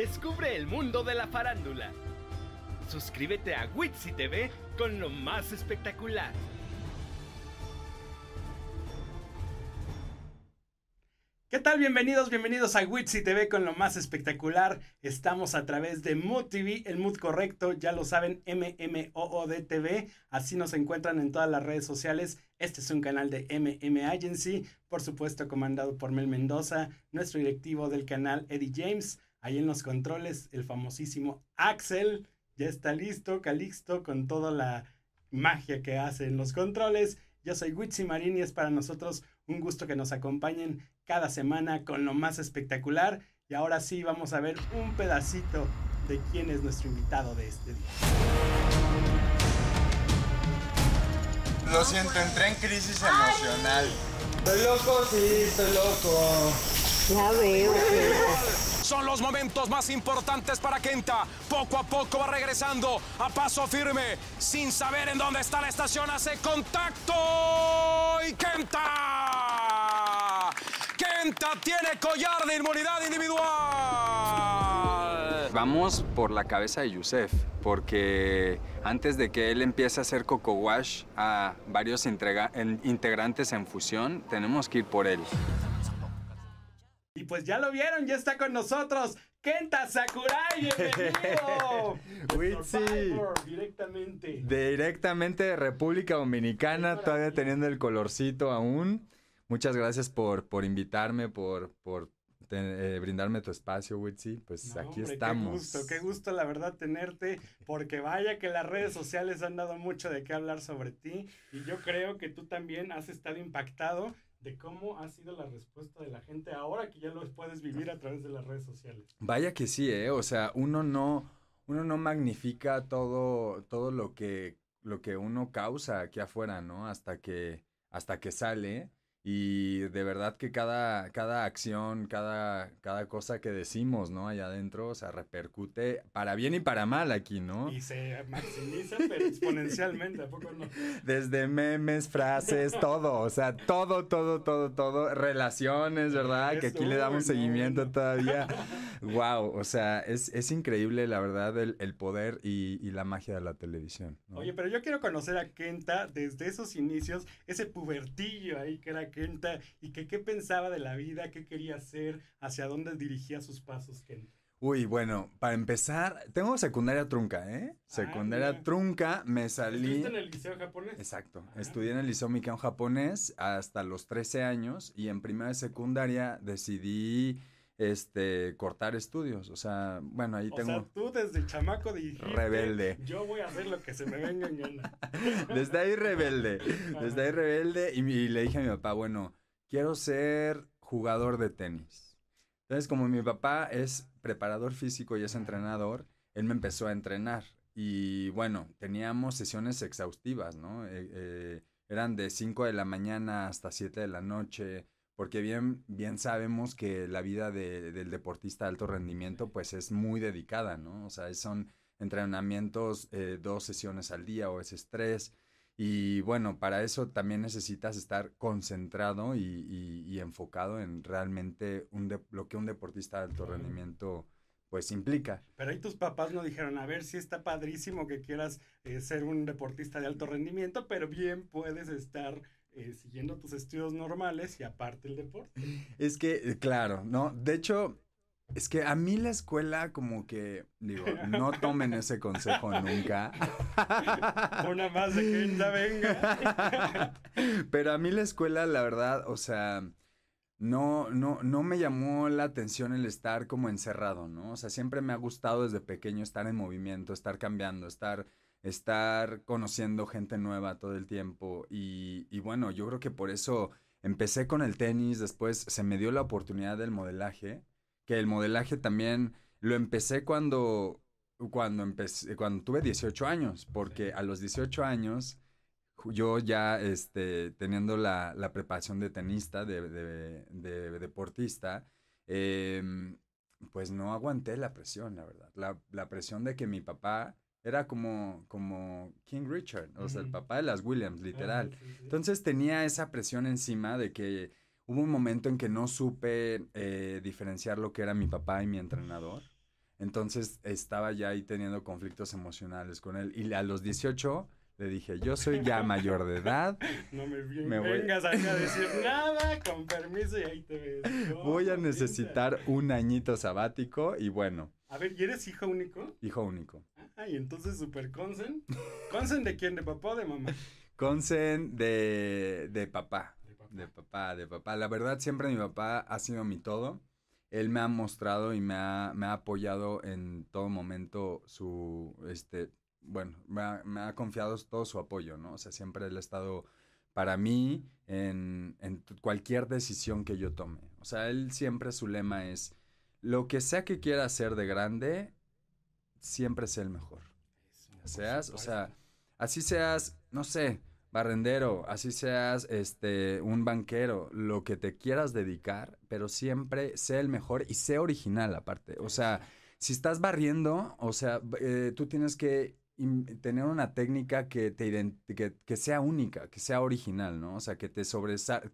Descubre el mundo de la farándula. Suscríbete a Witsi TV con lo más espectacular. ¿Qué tal? Bienvenidos, bienvenidos a Witsi TV con lo más espectacular. Estamos a través de Mood TV, el mood correcto, ya lo saben, MMOOD TV. Así nos encuentran en todas las redes sociales. Este es un canal de MM Agency, por supuesto comandado por Mel Mendoza, nuestro directivo del canal Eddie James. Ahí en los controles, el famosísimo Axel. Ya está listo, Calixto, con toda la magia que hace en los controles. Yo soy Witsi Marín y es para nosotros un gusto que nos acompañen cada semana con lo más espectacular. Y ahora sí vamos a ver un pedacito de quién es nuestro invitado de este día. Lo siento, entré en crisis emocional. Estoy loco, sí, estoy loco. Ya veo. Son los momentos más importantes para Kenta. Poco a poco va regresando a paso firme, sin saber en dónde está la estación. Hace contacto y Kenta. Kenta tiene collar de inmunidad individual. Vamos por la cabeza de Yusef, porque antes de que él empiece a hacer Coco Wash a varios integrantes en fusión, tenemos que ir por él. Y pues ya lo vieron, ya está con nosotros. Kenta Sakurai, bienvenido. Witsi. Survivor, directamente. Directamente de República Dominicana, todavía teniendo el colorcito aún. Muchas gracias por, por invitarme, por, por te- eh, brindarme tu espacio, Witsi. Pues No, aquí hombre, estamos. Qué gusto, qué gusto la verdad tenerte, porque vaya que las redes sociales han dado mucho de qué hablar sobre ti y yo creo que tú también has estado impactado de cómo ha sido la respuesta de la gente ahora que ya lo puedes vivir a través de las redes sociales. Vaya que sí, ¿eh? O sea, uno no, uno no magnifica todo, todo lo que, lo que uno causa aquí afuera, ¿no? Hasta que, hasta que sale. Y de verdad que cada, cada acción, cada, cada cosa que decimos, ¿no? Allá adentro, o sea, repercute para bien y para mal aquí, ¿no? Y se maximiza, pero exponencialmente, ¿a poco no? Desde memes, frases, todo, o sea, todo, todo, todo, todo, relaciones, ¿verdad? Que aquí le damos seguimiento todavía. Wow, o sea, es, es increíble, la verdad, el, el poder y, y la magia de la televisión. ¿no? Oye, pero yo quiero conocer a Kenta desde esos inicios, ese pubertillo ahí que era Kenta y que qué pensaba de la vida, qué quería hacer, hacia dónde dirigía sus pasos Kenta. Uy, bueno, para empezar, tengo secundaria trunca, ¿eh? Secundaria Ah, trunca, me salí... ¿Estuviste en el liceo japonés? Exacto. Estudié en el Liceo Mikao japonés hasta los 13 años y en primera y secundaria decidí este cortar estudios, o sea, bueno, ahí O tengo sea, tú desde chamaco dijiste... Rebelde. Yo voy a hacer lo que se me venga en gana. desde ahí rebelde, desde ahí rebelde y, y le dije a mi papá, bueno, quiero ser jugador de tenis. Entonces, como mi papá es preparador físico y es entrenador, él me empezó a entrenar y bueno, teníamos sesiones exhaustivas, ¿no? Eh, eh, eran de 5 de la mañana hasta 7 de la noche, porque bien, bien sabemos que la vida de- del deportista de alto rendimiento pues es muy dedicada, ¿no? O sea, son entrenamientos eh, dos sesiones al día o veces tres. Y bueno, para eso también necesitas estar concentrado y, enfocado en realmente un lo que un deportista de alto rendimiento pues implica. Pero ahí tus papás no dijeron, a ver, sí está padrísimo que quieras eh, ser un deportista de alto rendimiento, pero bien puedes estar eh, siguiendo tus estudios normales y aparte el deporte. Es que, eh, claro, ¿no? De hecho, es que a mí la escuela como que, digo, no tomen ese consejo nunca. Una más de Kenta, venga. Pero a mí la escuela, la verdad, o sea, no, no, no me llamó la atención el estar como encerrado, ¿no? O sea, siempre me ha gustado desde pequeño estar en movimiento, estar cambiando, estar, estar conociendo gente nueva todo el tiempo. Y, y bueno, yo creo que por eso empecé con el tenis, después se me dio la oportunidad del modelaje, que el modelaje también lo empecé cuando, cuando empecé, cuando tuve 18 años, porque a los 18 años yo ya este, teniendo la, la preparación de tenista, de, de- de deportista, em, pues no aguanté la presión, la verdad. La, la presión de que mi papá era como, como King Richard, o sea, el papá de las Williams, literal. Sí, sí. Entonces tenía esa presión encima de que hubo un momento en que no supe eh, diferenciar lo que era mi papá y mi entrenador. Entonces estaba ya ahí teniendo conflictos emocionales con él. Y a los 18 le dije, yo soy ya mayor de edad. No me, Me voy- vengas acá a decir nada, con permiso y ahí te ves. No, Voy a necesitar un añito sabático y bueno, A ver, ¿y eres hijo único? hijo único. Ah, y entonces super consen. ¿Consen de quién? ¿De papá o de mamá? Consen de, de papá. De papá. De papá, de papá. La verdad, siempre mi papá ha sido mi todo. Él me ha mostrado y me ha, me ha apoyado en todo momento su, este, bueno, me ha, me ha confiado todo su apoyo, ¿no? O sea, siempre él ha estado para mí en, en cualquier decisión que yo tome. O sea, él siempre su lema es, lo que sea que quiera hacer de grande, siempre sé el mejor. Seas, o sea, así seas, no sé, barrendero, así seas este un banquero, lo que te quieras dedicar, pero siempre sé el mejor y sé original aparte. O sea, si estás barriendo, o sea, eh, tú tienes que tener una técnica que te que, que sea única, que sea original, ¿no? O sea, que te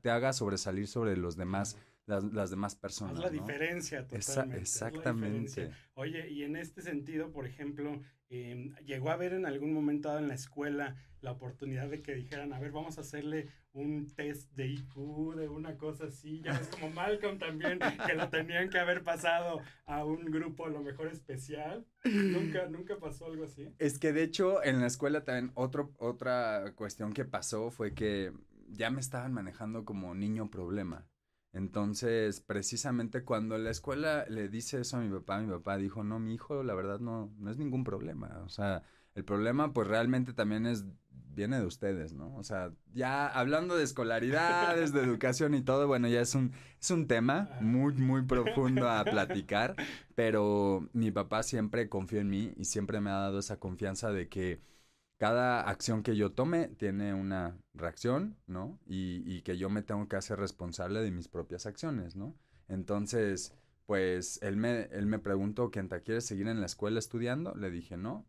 te haga sobresalir sobre los demás, las, las demás personas. Haz la ¿no? diferencia totalmente. exactamente. diferencia. Oye, y en este sentido, por ejemplo, eh, llegó a haber en algún momento dado en la escuela la oportunidad de que dijeran, a ver, vamos a hacerle un test de IQ, de una cosa así, ya es como Malcolm también, que lo tenían que haber pasado a un grupo a lo mejor especial. Nunca, nunca pasó algo así. Es que de hecho en la escuela también otro, otra cuestión que pasó fue que ya me estaban manejando como niño problema. Entonces, precisamente cuando la escuela le dice eso a mi papá, mi papá dijo, no, mi hijo, la verdad no, no es ningún problema. O sea, el problema pues realmente también es, viene de ustedes, ¿no? O sea, ya hablando de escolaridades, de educación y todo, bueno, ya es un, es un tema muy, muy profundo a platicar, pero mi papá siempre confió en mí y siempre me ha dado esa confianza de que cada acción que yo tome tiene una reacción, ¿no? Y, y que yo me tengo que hacer responsable de mis propias acciones, ¿no? Entonces, pues él me, él me preguntó, Kenta, ¿quieres seguir en la escuela estudiando? Le dije, no.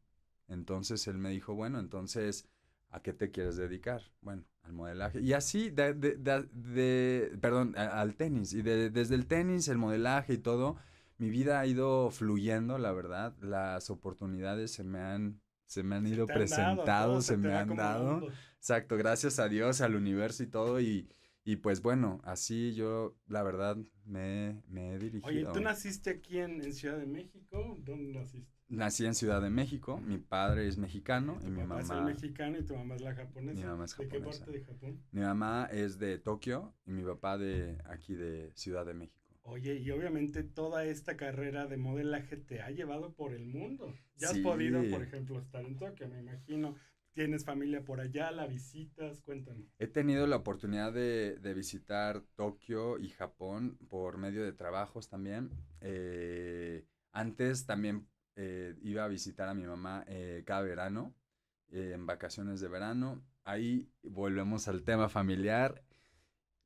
Entonces él me dijo, bueno, entonces, ¿a qué te quieres dedicar? Bueno, al modelaje. Y así, de, de, de- de- perdón, al tenis. Y de- desde el tenis, el modelaje y todo, mi vida ha ido fluyendo, la verdad. Las oportunidades se me han, se me han ido Te han dado, presentado, todo se, me han dado. Exacto, gracias a Dios, al universo y todo. Y, y pues bueno, así yo, la verdad, me, me he dirigido. Oye, ¿tú naciste aquí en, en Ciudad de México? ¿Dónde naciste? Nací en Ciudad de México, mi padre es mexicano y mi papá es mamá, mexicano y tu mamá es la japonesa. Mi mamá es ¿De qué japonesa. parte de Japón? mi mamá es de Tokio y mi papá de aquí de Ciudad de México. Oye, y obviamente toda esta carrera de modelaje te ha llevado por el mundo. Ya has podido, por ejemplo, estar en Tokio, me imagino. Tienes familia por allá, la visitas, cuéntame. He tenido la oportunidad de, de visitar Tokio y Japón por medio de trabajos también. Eh, antes también eh, iba a visitar a mi mamá eh, cada verano, en vacaciones de verano. Ahí volvemos al tema familiar.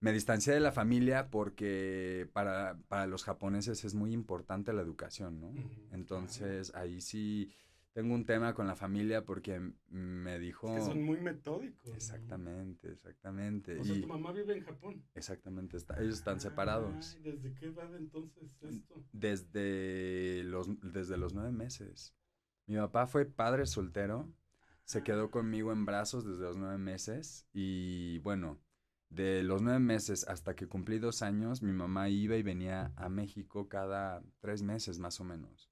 Me distancié de la familia porque para, para los japoneses es muy importante la educación, ¿no? Entonces ahí sí tengo un tema con la familia porque me dijo... Es que son muy metódicos. ¿no? Exactamente, exactamente. O sea, y tu mamá vive en Japón. exactamente, está- ellos están separados. Ay, ¿Desde qué edad entonces esto? Desde los, desde los nueve meses. Mi papá fue padre soltero, se quedó conmigo en brazos desde los nueve meses y bueno, de los nueve meses hasta que cumplí dos años, mi mamá iba y venía a México cada tres meses más o menos.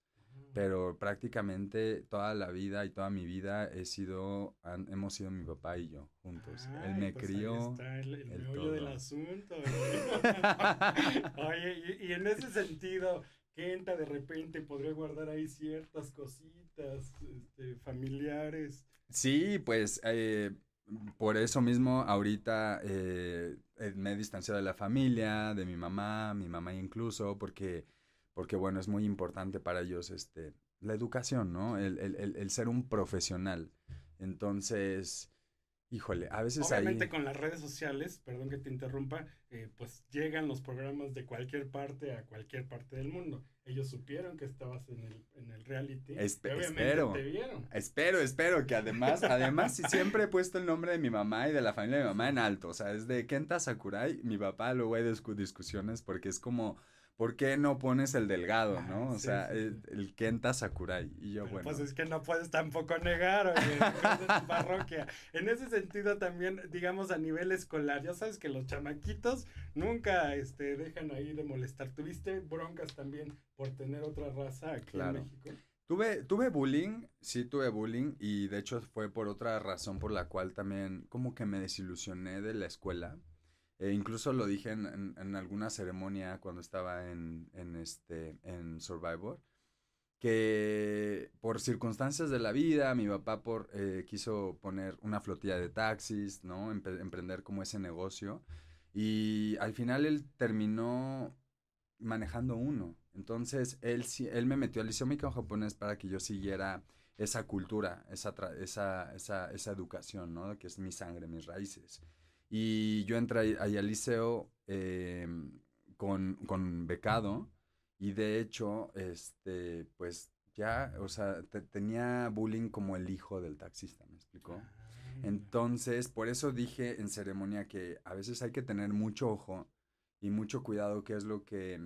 Pero prácticamente toda la vida y toda mi vida he sido, han- hemos sido mi papá y yo juntos. Él Ay, me pues crió. está el, el el meollo del todo. asunto. Oye, y, y en ese sentido, Kenta de repente podría guardar ahí ciertas cositas este, familiares. Sí, pues eh, por eso mismo ahorita eh, eh, me he distanciado de la familia, de mi mamá, mi mamá incluso, porque, porque bueno, es muy importante para ellos este, la educación, ¿no? El, el- el- ser un profesional. Entonces, híjole, a veces Obviamente con las redes sociales, perdón que te interrumpa, eh, pues llegan los programas de cualquier parte a cualquier parte del mundo. Ellos supieron que estabas en el, en el reality. Espe- espero. te vieron. Espero, espero que además, además sí, siempre he puesto el nombre de mi mamá y de la familia de mi mamá en alto. O sea, es de Kenta Sakurai, mi papá, luego hay discu- discusiones porque es como, ¿por qué no pones el delgado, Ah, no? O sí, sea, sí, el, el Kenta Sakurai. Y yo, Pero, bueno. Pues es que no puedes tampoco negar, oye, es de tu parroquia. En ese sentido también, digamos, a nivel escolar, ya sabes que los chamaquitos nunca este, dejan ahí de molestar. ¿Tuviste broncas también por tener otra raza aquí Claro. en México? Tuve, tuve bullying, sí tuve bullying y de hecho fue por otra razón por la cual también como que me desilusioné de la escuela. E incluso lo dije en, alguna ceremonia cuando estaba en, en, este, en Survivor, que por circunstancias de la vida, mi papá por, eh, quiso poner una flotilla de taxis, ¿no? Emprender como ese negocio. Y al final él terminó manejando uno. Entonces, él, él me metió al Mexicano Japonés para que yo siguiera esa cultura, esa, esa, esa, esa educación, ¿no? Que es mi sangre, mis raíces. Y yo entré ahí, al liceo eh, con, con becado y de hecho, este, pues ya, o sea, te- tenía bullying como el hijo del taxista, ¿me explicó? Entonces, por eso dije en ceremonia que a veces hay que tener mucho ojo y mucho cuidado qué es lo que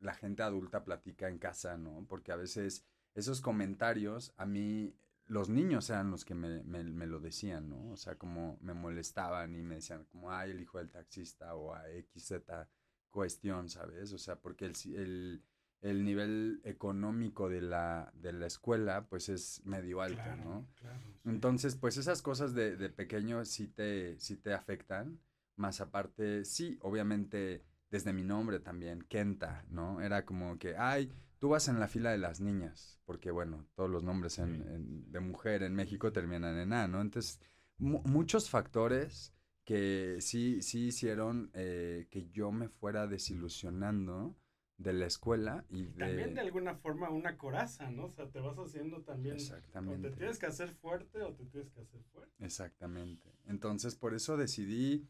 la gente adulta platica en casa, ¿no? Porque a veces esos comentarios, a mí, los niños eran los que me, me- me lo decían, ¿no? O sea, como me molestaban y me decían como, ay, el hijo del taxista o a XZ cuestión, ¿sabes? O sea, porque el, el, el nivel económico de la, de la escuela, pues es medio alto, Claro, ¿no? claro, sí. Entonces, pues esas cosas de, de pequeño sí te, sí te afectan. Más aparte, sí, obviamente, desde mi nombre también, Kenta, ¿no? Era como que, ay, tú vas en la fila de las niñas, porque bueno, todos los nombres en- en- de mujer en México terminan en A, ¿no? Entonces, mu- muchos factores que sí, sí hicieron eh, que yo me fuera desilusionando de la escuela y de... También de alguna forma una coraza, ¿no? O sea, te vas haciendo también... O Exactamente. te tienes que hacer fuerte o te tienes que hacer fuerte. Exactamente. Entonces, por eso decidí,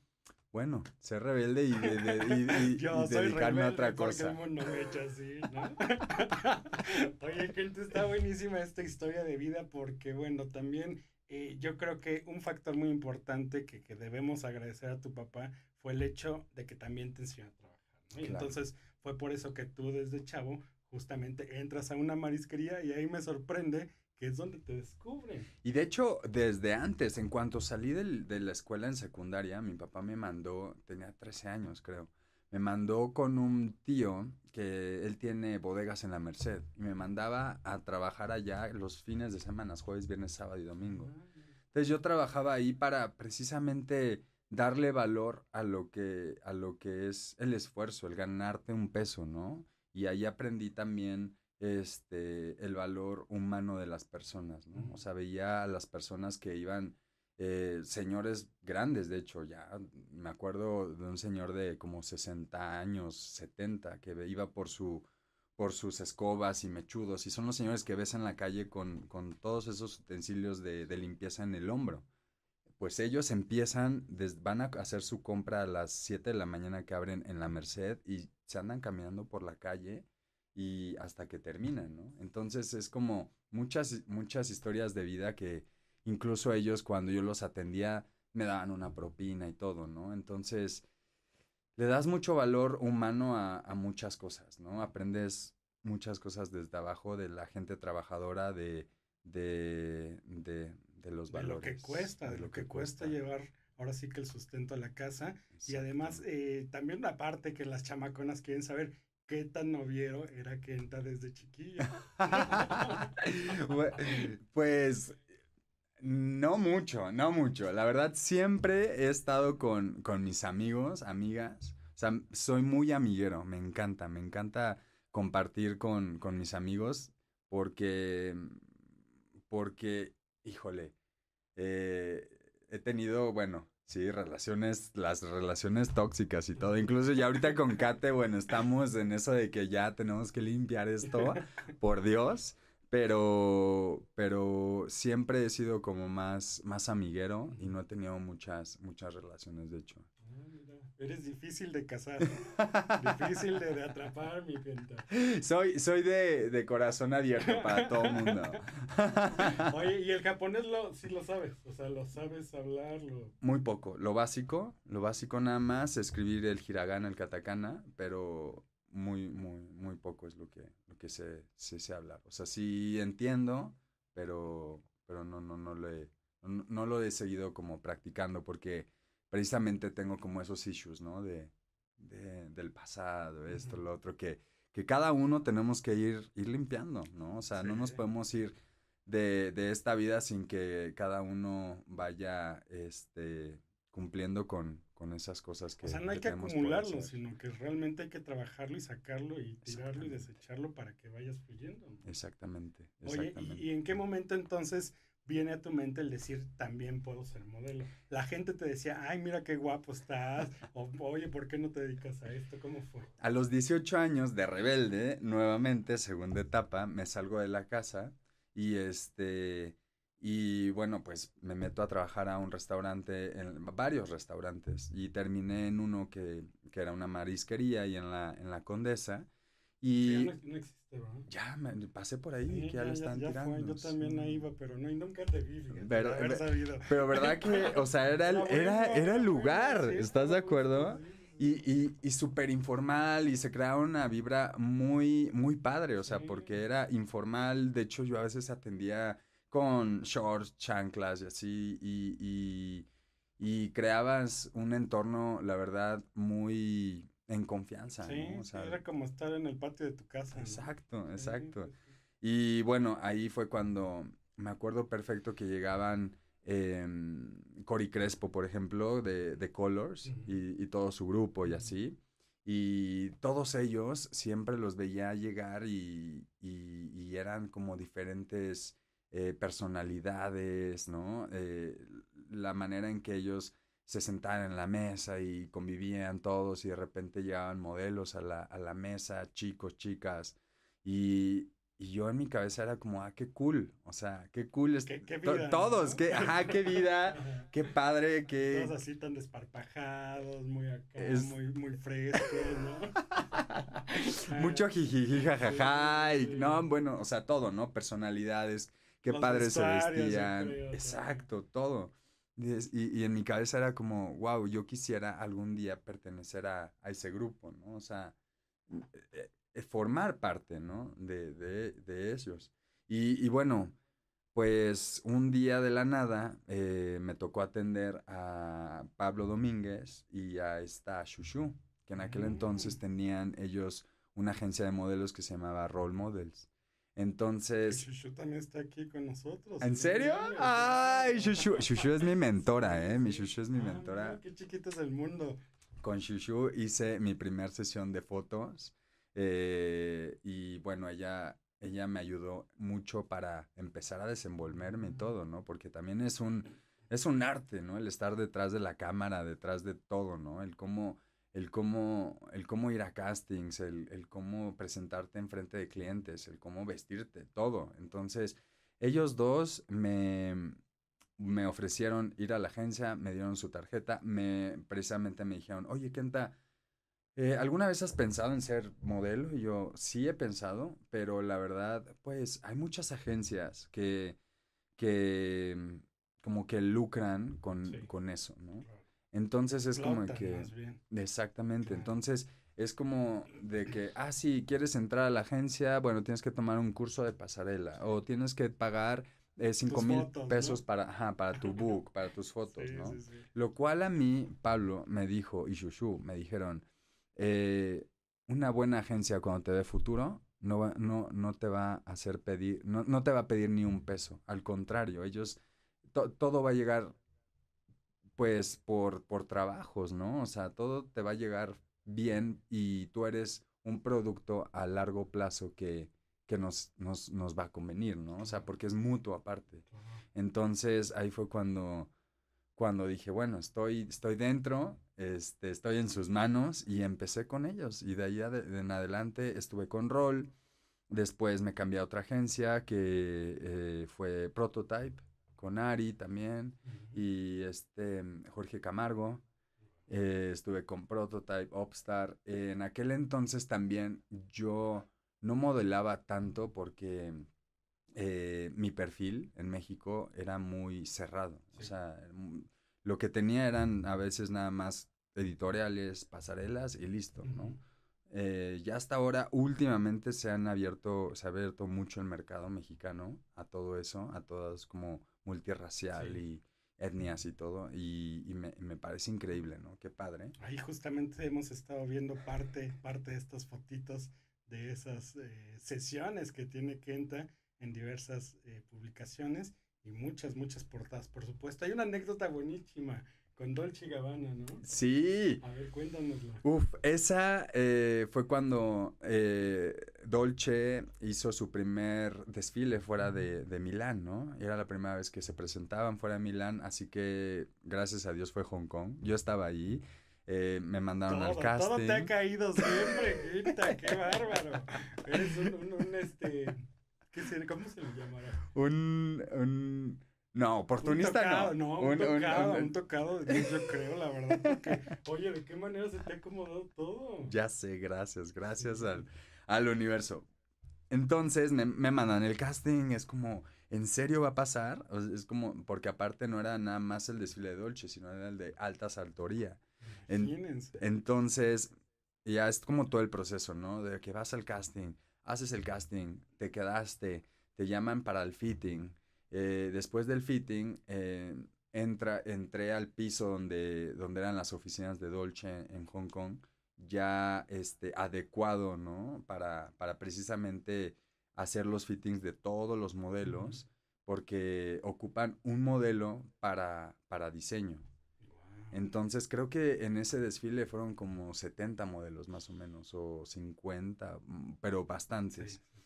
bueno, ser rebelde y, de- de- y- y- Yo y soy dedicarme a otra porque cosa. el mundo me echa así, ¿no? Oye, gente, está buenísima esta historia de vida porque, bueno, también eh, yo creo que un factor muy importante que, que debemos agradecer a tu papá fue el hecho de que también te enseñó a trabajar, ¿no? Y Claro. entonces fue por eso que tú desde chavo justamente entras a una marisquería y ahí me sorprende que es donde te descubren. Y de hecho, desde antes, en cuanto salí del- de la escuela en secundaria, mi papá me mandó, tenía 13 años creo, me mandó con un tío que él tiene bodegas en la Merced y me mandaba a trabajar allá los fines de semana, jueves, viernes, sábado y domingo. Entonces yo trabajaba ahí para precisamente darle valor a lo que, a lo que es el esfuerzo, el ganarte un peso, ¿no? Y ahí aprendí también este, el valor humano de las personas, ¿no? O sea, veía a las personas que iban, eh, señores grandes, de hecho, ya me acuerdo de un señor de como 60 años, 70, que iba por su por sus escobas y mechudos, y son los señores que ves en la calle con, con todos esos utensilios de, de limpieza en el hombro. Pues ellos empiezan, des- van a hacer su compra a las 7 de la mañana que abren en la Merced y se andan caminando por la calle y hasta que terminan, ¿no? Entonces es como muchas, muchas historias de vida que incluso ellos cuando yo los atendía me daban una propina y todo, ¿no? Entonces le das mucho valor humano a, a muchas cosas, ¿no? Aprendes muchas cosas desde abajo de la gente trabajadora, de, de, de, de los de valores. lo que cuesta, de, lo que, cuesta, llevar ahora sí que el sustento a la casa. Y además, eh, también una parte que las chamaconas quieren saber qué tan noviero era Kenta desde chiquillo. Bue- pues no mucho, no mucho. La verdad, siempre he estado con, con mis amigos, amigas. O sea, soy muy amiguero, me encanta, me encanta compartir con, con mis amigos porque, porque, híjole, eh, he tenido, bueno, sí, relaciones, las relaciones tóxicas y todo. Incluso ya ahorita con Kate, bueno, estamos en eso de que ya tenemos que limpiar esto, por Dios. Pero, pero siempre he sido como más, más amiguero y no he tenido muchas, muchas relaciones, de hecho. Eres difícil de cazar, difícil de, de atrapar, mi Kenta. Soy, soy de, de corazón abierto para todo el mundo. Oye, y el japonés lo, sí lo sabes, o sea, lo sabes hablar, lo... Muy poco. Lo básico, lo básico nada más, escribir el hiragana, el katakana, pero muy, muy, muy poco es lo que, lo que sé, sé, sé hablar. O sea, sí entiendo, pero, pero no, no, no, lo he, no, no lo he seguido como practicando porque precisamente tengo como esos issues, ¿no? De, de- del pasado, esto, Ujú. lo otro, que, que cada uno tenemos que ir, ir limpiando, ¿no? O sea, no nos podemos ir de, de esta vida sin que cada uno vaya este, cumpliendo con, con esas cosas que O sea, no hay que acumularlo, sino que realmente hay que trabajarlo y sacarlo y tirarlo y Exactamente. desecharlo para que vayas fluyendo. ¿no? Exactamente, Oye, exactamente. ¿y, y en qué momento entonces viene a tu mente el decir también puedo ser modelo? La gente te decía, ay, mira qué guapo estás, o oye, ¿por qué no te dedicas a esto? ¿Cómo fue? A los 18 años de rebelde, nuevamente, segunda etapa, me salgo de la casa y este y bueno, pues me meto a trabajar a un restaurante, en varios restaurantes y terminé en uno que, que era una marisquería y en la, en la Condesa y ya no, no existe, ¿verdad? ya me pasé por ahí, Sí, que ya, lo están ya tirando. fue, yo también ahí iba, pero no, y nunca te vi, fíjate, Pero- de haber ve- sabido. Pero verdad que, o sea, era el, era, era el lugar, ¿estás de acuerdo? Y, y, y súper informal y se creaba una vibra muy, muy padre, o sea, Sí. porque era informal. De hecho, yo a veces atendía con shorts, chanclas y así, y, y, y creabas un entorno, la verdad, muy en confianza, Sí, ¿no? O sí, sea, era como estar en el patio de tu casa. exacto, exacto. sí, sí. Y bueno, ahí fue cuando me acuerdo perfecto que llegaban em, Cory Crespo, por ejemplo, de, de Colors, y, y todo su grupo y así. Y todos ellos siempre los veía llegar y, y- y eran como diferentes eh, personalidades, ¿no? Eh, la manera en que ellos se sentaban en la mesa y convivían todos y de repente llegaban modelos a la, a la mesa, chicos, chicas. Y, y yo en mi cabeza era como, ah, qué cool. O sea, qué cool. es- Qué- qué to- vida, todos, ¿no? qué, ajá, qué vida, qué padre, qué... Todos así tan desparpajados, muy acá, Es- muy, muy frescos, ¿no? Mucho jijiji, jajaja, y Sí. no, bueno, o sea, todo, ¿no? Personalidades, qué Los padres se vestían, creo, exacto, todo. Y, y- en mi cabeza era como, wow, yo quisiera algún día pertenecer a, a ese grupo, ¿no? O sea, eh, eh, formar parte, ¿no? De, de, de ellos. Y, y bueno, pues un día de la nada eh, me tocó atender a Pablo Domínguez y a esta Shushu, que en aquel entonces Mm. tenían ellos una agencia de modelos que se llamaba Role Models. Entonces, Shushu también está aquí con nosotros. ¿en serio? Ay, Shushu, Shushu es mi mentora, ¿eh? Mi. Shushu es mi Ah, mentora. qué chiquito es el mundo. Con Shushu hice mi primer sesión de fotos eh, y bueno, ella, ella me ayudó mucho para empezar a desenvolverme y todo, ¿no? Porque también es un, es un arte, ¿no? El estar detrás de la cámara, detrás de todo, ¿no? El cómo, el cómo, el cómo ir a castings, el, el cómo presentarte en frente de clientes, el cómo vestirte, todo. Entonces, ellos dos me, me ofrecieron ir a la agencia, me dieron su tarjeta, me precisamente me dijeron, oye, Kenta, eh, ¿alguna vez has pensado en ser modelo? Y yo, sí he pensado, pero la verdad, pues hay muchas agencias que, que como que lucran con, Sí. con eso, ¿no? Claro. Entonces es como que... más bien. Exactamente. Claro. Entonces, es como de que, ah, sí, quieres entrar a la agencia, bueno, tienes que tomar un curso de pasarela o tienes que pagar eh, cinco Tus mil fotos, ¿no? pesos para, ajá, para tu book, para tus fotos, Sí, ¿no? sí, sí. Lo cual a mí, Pablo, me dijo, y Shushu, me dijeron, eh, una buena agencia cuando te dé futuro, no, va- no, no te va a hacer pedir, no, no te va a pedir ni un peso. Al contrario, ellos, to- todo va a llegar, pues, por, por trabajos, ¿no? O sea, todo te va a llegar bien y tú eres un producto a largo plazo que, que nos, nos, nos va a convenir, ¿no? O sea, porque es mutuo aparte. Entonces ahí fue cuando, cuando dije, bueno, estoy, estoy dentro, este, estoy en sus manos y empecé con ellos. Y de ahí de en adelante estuve con Roll. Después me cambié a otra agencia que eh, fue Prototype, con Ari también. Y este Jorge Camargo. Eh, estuve con Prototype, Upstar. en aquel entonces también yo no modelaba tanto porque eh, mi perfil en México era muy cerrado. O sea, mm, lo que tenía eran a veces nada más editoriales, pasarelas y listo, ¿no? Eh, ya hasta ahora, últimamente se han abierto, se ha abierto mucho el mercado mexicano a todo eso, a todas como multirracial Sí. y etnias y todo, y, y me, me parece increíble, ¿no? Qué padre. Ahí justamente hemos estado viendo parte, parte de estas fotitos de esas eh, sesiones que tiene Kenta en diversas eh, publicaciones y muchas, muchas portadas, por supuesto. Hay una anécdota buenísima con Dolce Gabbana, ¿no? Sí, A ver, cuéntanosla. Uf, esa eh, fue cuando eh, Dolce hizo su primer desfile fuera de, de Milán, ¿no? Era la primera vez que se presentaban fuera de Milán, así que gracias a Dios fue Hong Kong. Yo estaba ahí, eh, me mandaron al Todo, casting. todo te ha caído siempre, Kenta, qué bárbaro. Eres un, un, un, este, ¿qué se, ¿cómo se le llamará? Un, un, no, oportunista un tocado, no. un, Un- un- tocado, un- un tocado, yo creo, la verdad, porque, oye, ¿de qué manera se te ha acomodado todo? Ya sé, gracias, gracias al, al universo. Entonces me, me mandan el casting, es como, ¿en serio va a pasar? O sea, es como, porque aparte no era nada más el desfile de Dolce, sino era el de alta saltoría. En-. Entonces, ya es como todo el proceso, ¿no? De que vas al casting, haces el casting, te quedaste, te llaman para el fitting. Eh, después del fitting, eh, entra, entré al piso donde, donde eran las oficinas de Dolce en Hong Kong, ya este, adecuado, ¿no? Para, para precisamente hacer los fittings de todos los modelos, porque ocupan un modelo para, para diseño. Entonces creo que en ese desfile fueron como 70 modelos más o menos, o 50, mm, pero bastantes. Sí.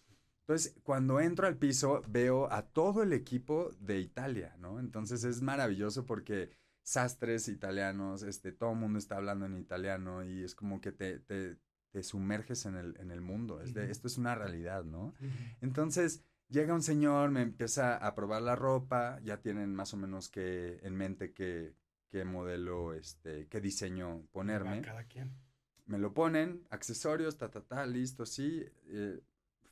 Entonces, cuando entro al piso, veo a todo el equipo de Italia, ¿no? Entonces es maravilloso porque sastres italianos, este, todo el mundo está hablando en italiano y es como que te, te, te sumerges en el, en el mundo. Es de, esto es una realidad, ¿no? Entonces llega un señor, me empieza a probar la ropa, ya tienen más o menos que en mente qué, qué modelo, este, qué diseño ponerme. Cada quien. Me lo ponen, accesorios, ta, ta, ta, listo, sí, eh,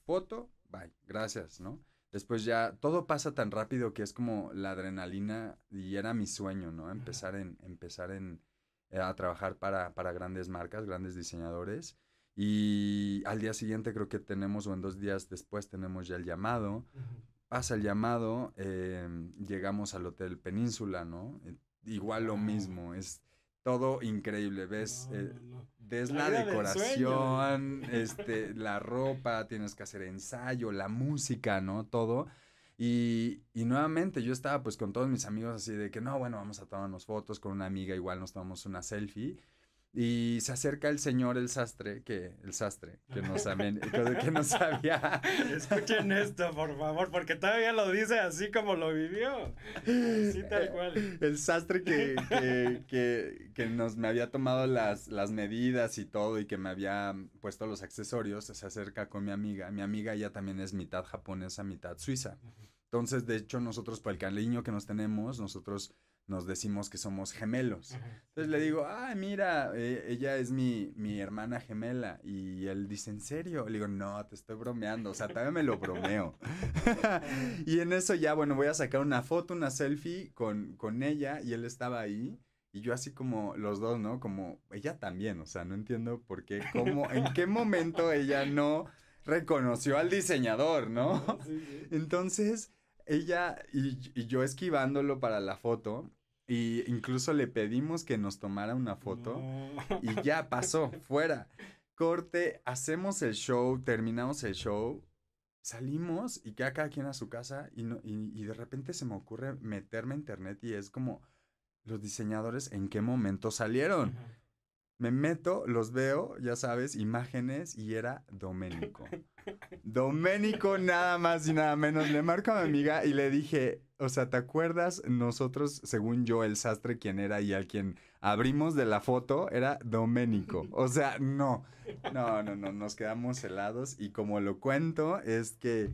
foto, bye, gracias, ¿no? Después ya todo pasa tan rápido que es como la adrenalina y era mi sueño, ¿no? Empezar en, empezar en, eh, a trabajar para, para grandes marcas, grandes diseñadores. Y al día siguiente creo que tenemos, o en dos días después tenemos ya el llamado. Pasa el llamado, eh, llegamos al Hotel Península, ¿no? Eh, igual lo Wow. mismo, es todo increíble, ves, No, eh, no, ves La la, decoración, este, la ropa, tienes que hacer ensayo, la música, ¿no? Todo. Y, y nuevamente yo estaba pues con todos mis amigos así de que no, bueno, vamos a tomarnos fotos con una amiga, igual nos tomamos una selfie. Y se acerca el señor, el sastre, que, el sastre, que no sabía, que, no sabía. Escuchen esto, por favor, porque todavía lo dice así como lo vivió. Así tal cual. El sastre que, que, que, que nos me había tomado las, las medidas y todo y que me había puesto los accesorios, se acerca con mi amiga. Mi amiga ella también es mitad japonesa, mitad suiza. Entonces, de hecho, nosotros por el cariño que nos tenemos, nosotros nos decimos que somos gemelos. Ajá. Entonces le digo, ay, mira, eh, ella es mi, mi hermana gemela. Y él dice, ¿en serio? Le digo, no, te estoy bromeando. O sea, también me lo bromeo. y en eso ya, bueno, voy a sacar una foto, una selfie con, con ella. Y él estaba ahí. Y yo así como los dos, ¿no? Como ella también. O sea, no entiendo por qué, cómo, en qué momento ella no reconoció al diseñador, ¿no? Sí, sí. Entonces, ella y, y yo esquivándolo para la foto. Y incluso le pedimos que nos tomara una foto. No. Y ya pasó, fuera. Corte, hacemos el show, terminamos el show, salimos y queda cada quien a su casa y, no, y, y de repente se me ocurre meterme a internet y es como, los diseñadores, ¿en qué momento salieron? Me meto, los veo, ya sabes, imágenes y era Doménico. Doménico nada más y nada menos. Le marco a mi amiga y le dije, o sea, ¿te acuerdas? Nosotros, según yo, el sastre quien era y al quien abrimos de la foto era Doménico. O sea, no, no, no, no, nos quedamos helados y como lo cuento es que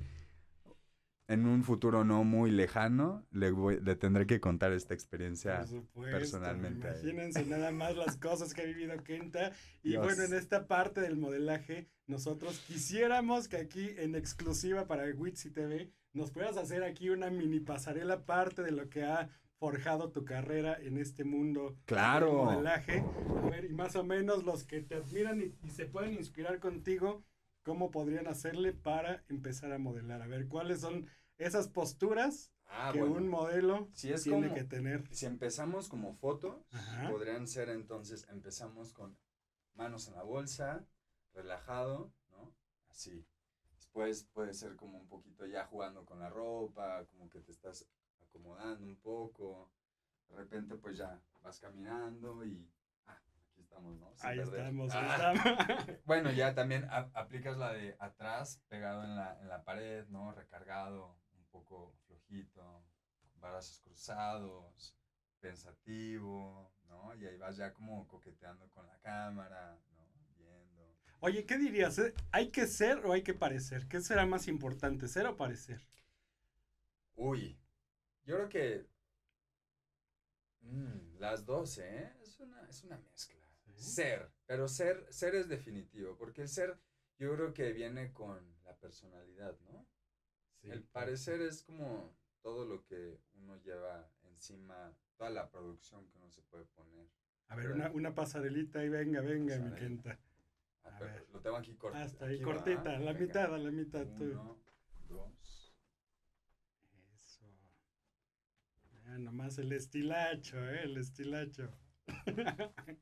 en un futuro no muy lejano le, voy- le tendré que contar esta experiencia. Por supuesto, personalmente. Imagínense nada más las cosas que ha vivido Kenta. Y Dios. bueno, en esta parte del modelaje, nosotros quisiéramos que aquí en exclusiva para Witsi TV nos puedas hacer aquí una mini pasarela parte de lo que ha forjado tu carrera en este mundo Claro. del modelaje. A ver, y más o menos los que te admiran y, y se pueden inspirar contigo, ¿cómo podrían hacerle para empezar a modelar? A ver, ¿cuáles son esas posturas Ah, que un modelo Si es tiene como- que tener? Si empezamos como fotos, Ajá. podrían ser entonces, empezamos con manos en la bolsa, relajado, ¿no? Así. Después puede ser como un poquito ya jugando con la ropa, como que te estás acomodando un poco. De repente pues ya vas caminando y... Estamos, ¿no? Sin Ahí perder. estamos, ahí Ah. estamos. Bueno, ya también a- aplicas la de atrás, pegado en la, en la pared, ¿no? Recargado, un poco flojito, con brazos cruzados, pensativo, ¿no? Y ahí vas ya como coqueteando con la cámara, ¿no? Viendo. Oye, ¿qué dirías? eh? ¿Hay que ser o hay que parecer? ¿Qué será más importante, ser o parecer? Uy, yo creo que mm, las dos, ¿eh? Es una, es una mezcla. Ser, pero ser, ser es definitivo, porque el ser yo creo que viene con la personalidad, ¿no? Sí, el parecer es como todo lo que uno lleva encima, toda la producción que uno se puede poner. A ver, una, una pasarelita y venga, venga, mi Pasarela. Kenta. Ah, A ver. lo tengo aquí cortito. Hasta ahí, Aquí va, cortita, a la venga. mitad, a la mitad. tú. Uno, dos. Eso. Ah, nomás el estilacho, ¿eh? El estilacho.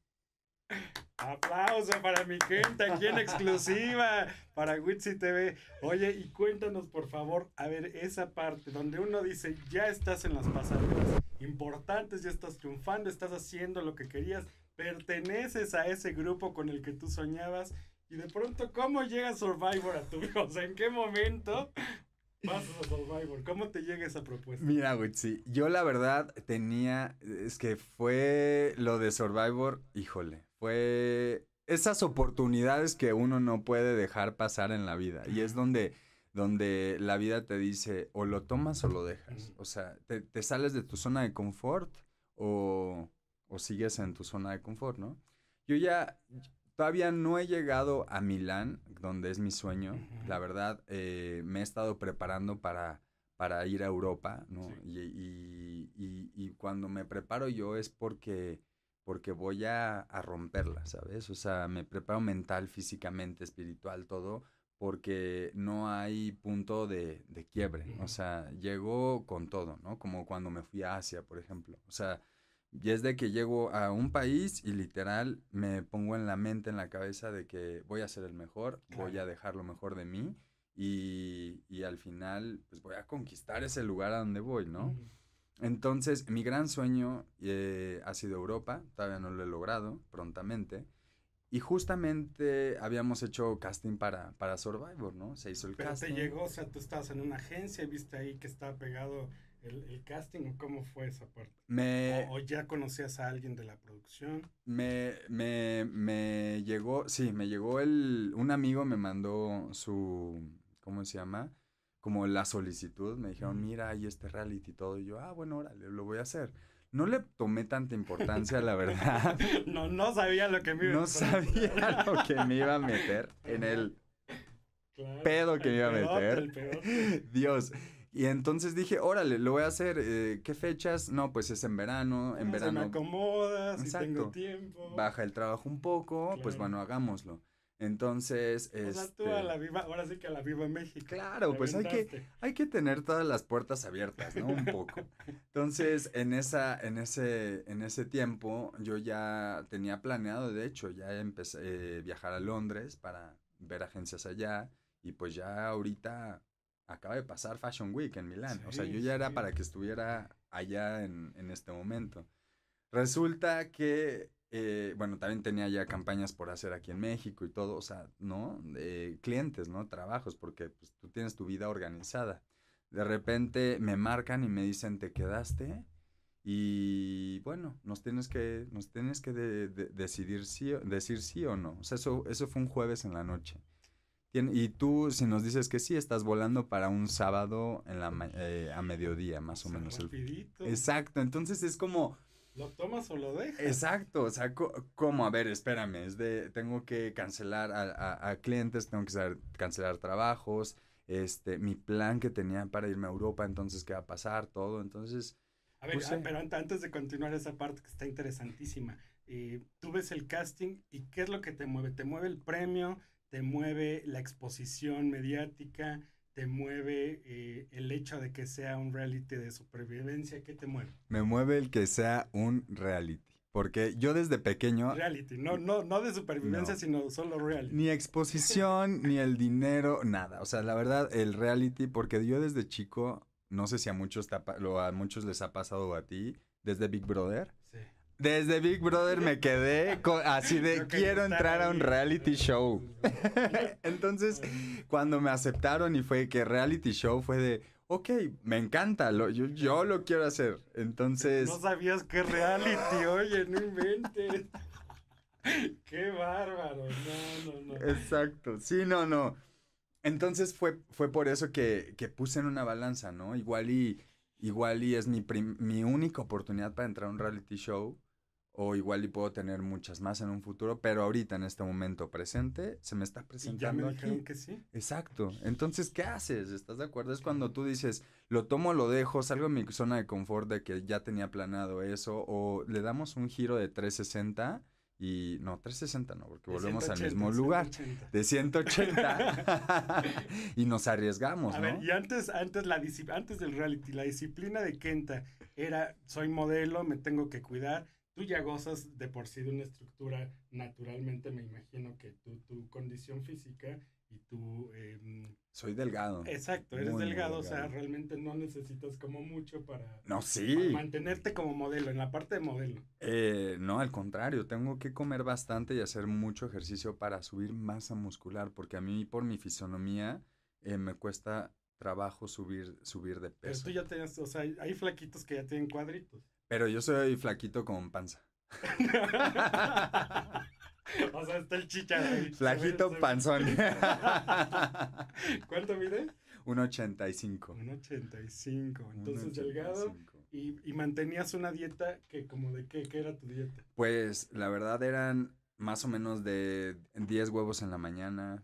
Aplauso para mi gente aquí en exclusiva para Witsi TV. Oye, y cuéntanos por favor, a ver, esa parte donde uno dice, ya estás en las pasarelas importantes, ya estás triunfando, estás haciendo lo que querías, perteneces a ese grupo con el que tú soñabas y de pronto, ¿cómo llega Survivor a tu vida? O sea, ¿en qué momento pasas a Survivor? ¿Cómo te llega esa propuesta? Mira, Witsi, yo la verdad tenía, es que fue lo de Survivor, híjole, fue esas oportunidades que uno no puede dejar pasar en la vida. Y es donde, donde la vida te dice, o lo tomas o lo dejas. O sea, te, te sales de tu zona de confort o, o sigues en tu zona de confort, ¿no? Yo ya todavía no he llegado a Milán, donde es mi sueño. La verdad, eh, me he estado preparando para, para ir a Europa, ¿no? Sí. Y, y- y- y cuando me preparo yo es porque, porque voy a, a romperla, ¿sabes? O sea, me preparo mental, físicamente, espiritual, todo, porque no hay punto de, de quiebre. O sea, llego con todo, ¿no? Como cuando me fui a Asia, por ejemplo. O sea, y es de que llego a un país y literal me pongo en la mente, en la cabeza de que voy a ser el mejor, voy a dejar lo mejor de mí y, y al final pues voy a conquistar ese lugar a donde voy, ¿no? Entonces, mi gran sueño eh, ha sido Europa, todavía no lo he logrado prontamente. Y justamente habíamos hecho casting para, para Survivor, ¿no? Se hizo el Pero te casting. llegó, o sea, tú estabas en una agencia y viste ahí que estaba pegado el, el casting, ¿o cómo fue esa parte? Me, O, o ya conocías a alguien de la producción. Me, me, me llegó, sí, me llegó el, un amigo me mandó su, ¿cómo se llama? Como la solicitud, me dijeron, mira, hay este reality y todo, y yo, ah, bueno, órale, lo voy a hacer. No le tomé tanta importancia, la verdad. No, no sabía lo que me iba a No sabía lo que me iba a meter en el Claro, pedo que me iba a meter. el. Dios. Y entonces dije, órale, lo voy a hacer. eh, ¿Qué fechas? No, pues es en verano. En Ah, se me verano acomoda, si tengo tiempo. baja el trabajo un poco, pues bueno, hagámoslo. Entonces, O sea, tú a este, la viva, ahora sí que a la viva México. Claro, pues hay que, hay que tener todas las puertas abiertas, ¿no? Un poco. Entonces, en esa, en ese, en ese tiempo, yo ya tenía planeado, de hecho, ya empecé a viajar a Londres para ver agencias allá. Y pues ya ahorita acaba de pasar Fashion Week en Milán. o sea, yo ya era sí. para que estuviera allá en, en este momento. Resulta que, eh, bueno, también tenía ya campañas por hacer aquí en México y todo, o sea, ¿no? Clientes, ¿no? Trabajos, porque pues, tú tienes tu vida organizada. De repente me marcan y me dicen, ¿te quedaste? Y bueno, nos tienes que, nos tienes que de- de- decidir sí, decir sí o no. O sea, eso, eso fue un jueves en la noche. Y tú, si nos dices que sí, estás volando para un sábado en la eh, a mediodía, más o menos. el- rapidito. Exacto, entonces es como, ¿Lo tomas o lo dejas? exacto, o sea, ¿cómo? A ver, espérame, es de, tengo que cancelar a, a- a clientes, tengo que saber cancelar trabajos, este, mi plan que tenía para irme a Europa, entonces, ¿qué va a pasar? Todo, entonces, A ver, ah, pero ant- antes de continuar esa parte que está interesantísima, eh, tú ves el casting y ¿qué es lo que te mueve? ¿Te mueve el premio? ¿Te mueve la exposición mediática? ¿Te mueve eh, el hecho de que sea un reality de supervivencia? ¿Qué te mueve? Me mueve el que sea un reality. Porque yo desde pequeño, Reality, no, no, no de supervivencia, No. sino solo reality. ni exposición, ni el dinero, nada. O sea, la verdad, el reality, porque yo desde chico, no sé si a muchos, te lo- a muchos les ha pasado a ti, desde Big Brother. Desde Big Brother me quedé así de quiero entrar a un reality show. Entonces, cuando me aceptaron y fue que reality show fue de, ok, me encanta, lo, yo, yo lo quiero hacer. Entonces, No sabías que reality, oye, no inventes. Qué bárbaro, no, no, no. exacto, sí, no, no. Entonces fue, fue por eso que, que puse en una balanza, ¿no? Igual y, igual y es mi, mi única oportunidad para entrar a un reality show. O igual y puedo tener muchas más en un futuro, pero ahorita en este momento presente se me está Y ya presentando me aquí. dijeron que sí. Exacto. Entonces, ¿qué haces? ¿Estás de acuerdo? Es cuando tú dices, lo tomo, lo dejo, salgo de mi zona de confort de que ya tenía planeado eso, o le damos un giro de 360 y no, 360 no, porque volvemos al 180, mismo lugar. 180. De 180 y nos arriesgamos, A ¿no? ver, y antes, antes, la antes del reality, la disciplina de Kenta era, soy modelo, me tengo que cuidar. Tú ya gozas de por sí de una estructura, naturalmente me imagino que tu, tu condición física y tu... em, Soy delgado. exacto, eres Muy, muy delgado, o sea, realmente no necesitas como mucho para, No, para sí. mantenerte como modelo, en la parte de modelo. Eh, no, al contrario, tengo que comer bastante y hacer mucho ejercicio para subir masa muscular, porque a mí por mi fisonomía eh, me cuesta trabajo subir, subir de Pero peso. tú ya tenías, o sea, hay flaquitos que ya tienen cuadritos. Pero yo soy flaquito con panza. o sea, está el chicharro ahí. Flajito Se ve- se ve. panzón. ¿Cuánto mide? 1.85. Un 85. Entonces, delgado. 1.85. Y, y mantenías una dieta que, como de qué, ¿qué era tu dieta? Pues la verdad eran más o menos de 10 huevos en la mañana.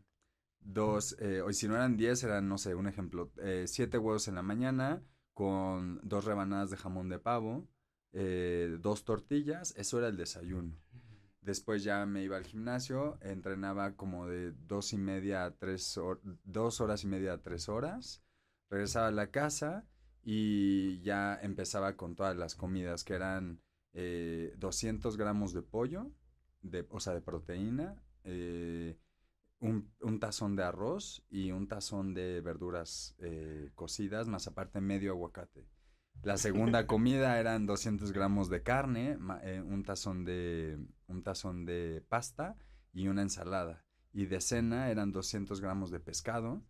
Dos, eh, o si no eran 10, eran, no sé, un ejemplo, 7 huevos en la mañana con dos rebanadas de jamón de pavo, eh, dos tortillas, eso era el desayuno. Después ya me iba al gimnasio, entrenaba como de dos y media a tres horas, dos horas y media a tres horas, regresaba a la casa y ya empezaba con todas las comidas que eran eh, 200 gramos de pollo, de, o sea, de proteína, eh, un, un tazón de arroz y un tazón de verduras eh, cocidas, más aparte medio aguacate. La segunda comida eran 200 gramos de carne, eh, un, tazón de, un tazón de pasta y una ensalada. Y de cena eran 200 gramos de pescado,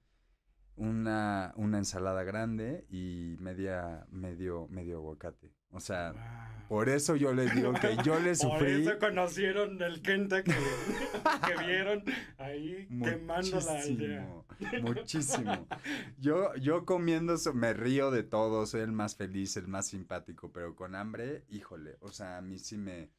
una, una ensalada grande y media, medio, medio aguacate. O sea, Wow. por eso yo les digo que yo le Por sufrí eso conocieron el Kenta que, que vieron ahí quemando la aldea. muchísimo, muchísimo. Yo, yo comiendo eso, me río de todo, soy el más feliz, el más simpático, pero con hambre, híjole, o sea, a mí sí me,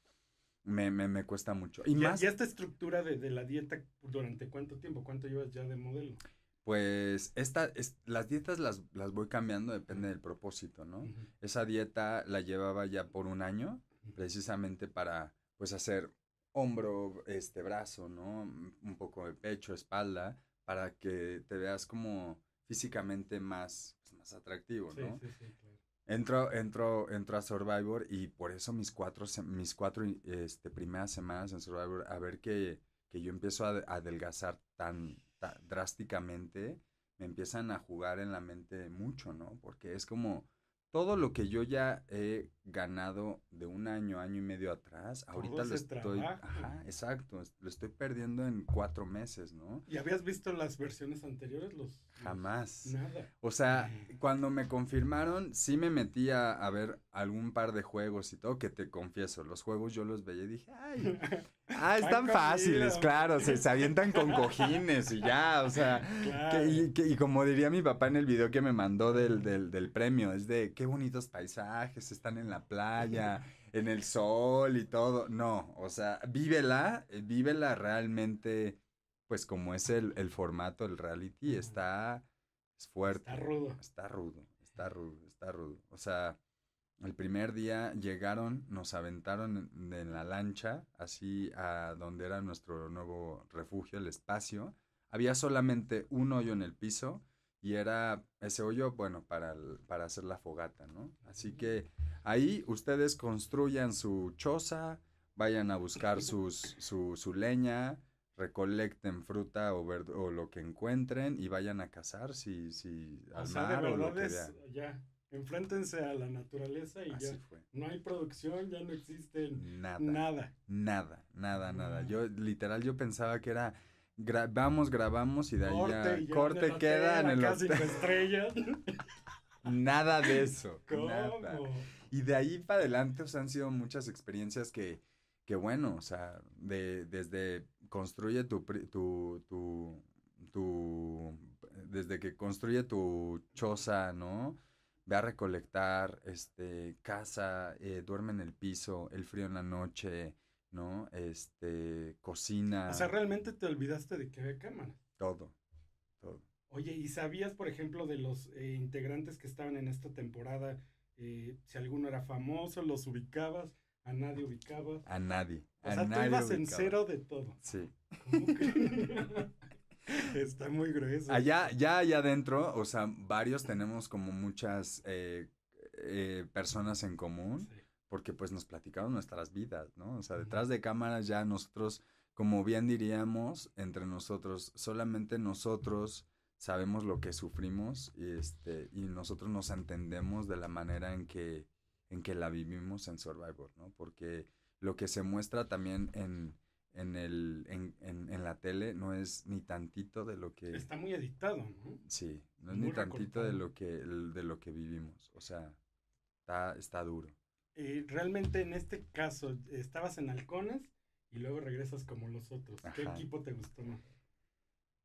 me, me, me cuesta mucho. Y ¿Y, más, y esta estructura de, de la dieta durante cuánto tiempo? ¿Cuánto llevas ya de modelo? Pues, esta, es, las dietas las, las voy cambiando, depende del propósito, ¿no? Esa dieta la llevaba ya por un año, precisamente para, pues, hacer hombro, este, brazo, ¿no? Un poco de pecho, espalda, para que te veas como físicamente más, pues, más atractivo, Sí, ¿no? sí, sí, claro. Entro, entro, entro a Survivor y por eso mis cuatro, mis cuatro este, primeras semanas en Survivor, a ver que, que yo empiezo a, adelgazar tan, ta- drásticamente, me empiezan a jugar en la mente mucho, ¿no? Porque es como todo lo que yo ya he ganado de un año, año y medio atrás, ahorita lo estoy, trabajo. ajá, exacto, lo estoy perdiendo en cuatro meses, ¿no? ¿Y habías visto las versiones anteriores? Los- Jamás. Nada. O sea, cuando me confirmaron, sí me metí a, a ver algún par de juegos y todo, que te confieso, los juegos yo los veía y dije, ay, ah, están fáciles, claro, se, se avientan con cojines y ya, o sea, Claro. que- y, que- y como diría mi papá en el video que me mandó del, del, del premio, es de qué bonitos paisajes, están en la playa, en el sol y todo. No, o sea, vívela, eh, vívela realmente, pues como es el, el formato, el reality, está es fuerte. Está rudo. Está rudo, está rudo, está rudo. O sea, el primer día llegaron, nos aventaron en, en la lancha, así a donde era nuestro nuevo refugio, el espacio. Había solamente un hoyo en el piso y era ese hoyo, bueno, para, el- para hacer la fogata, ¿no? Así que ahí ustedes construyan su choza, vayan a buscar sus, su, su leña, recolecten fruta o, verd- o lo que encuentren y vayan a cazar si, si O al sea, de mar o lo verdad que es, ya, enfréntense a la naturaleza y Así ya. fue. No hay producción, ya no existe Nada. nada. Nada, nada, nada. Yo literal yo pensaba que era gra- vamos, grabamos y de ahí Corte, ya corte en queda en el cinco estrellas. Nada de eso. ¿Cómo? Nada. Y de ahí para adelante, o sea, han sido muchas experiencias que, que bueno, o sea, de, desde construye tu, tu, tu, tu, desde que construye tu choza, ¿no? Ve a recolectar, este, casa, eh, duerme en el piso, el frío en la noche, ¿no? Este, cocina, O sea, realmente te olvidaste de que había cámara. todo, todo. Oye, ¿y sabías, por ejemplo, de los eh, integrantes que estaban en esta temporada? eh, si alguno era famoso, los ubicabas, a nadie ubicabas. A nadie, O a sea, tú nadie ibas en ubicaba. cero de todo. Sí. ¿Cómo que? Está muy grueso. Allá, ya allá adentro, o sea, varios tenemos como muchas eh, eh, personas en común, Sí. porque pues nos platicamos nuestras vidas, ¿no? O sea, detrás de cámaras ya nosotros, como bien diríamos, entre nosotros, solamente nosotros sabemos lo que sufrimos y, este, y nosotros nos entendemos de la manera en que, en que la vivimos en Survivor, ¿no? Porque lo que se muestra también en, en, el, en, en, en la tele no es ni tantito de lo que... Está muy editado, ¿no? Sí, no es Muy ni tantito de lo que de lo que vivimos, o sea, está está duro. Eh, realmente en este caso, estabas en Halcones y luego regresas como los otros. ¿Qué equipo te gustó más?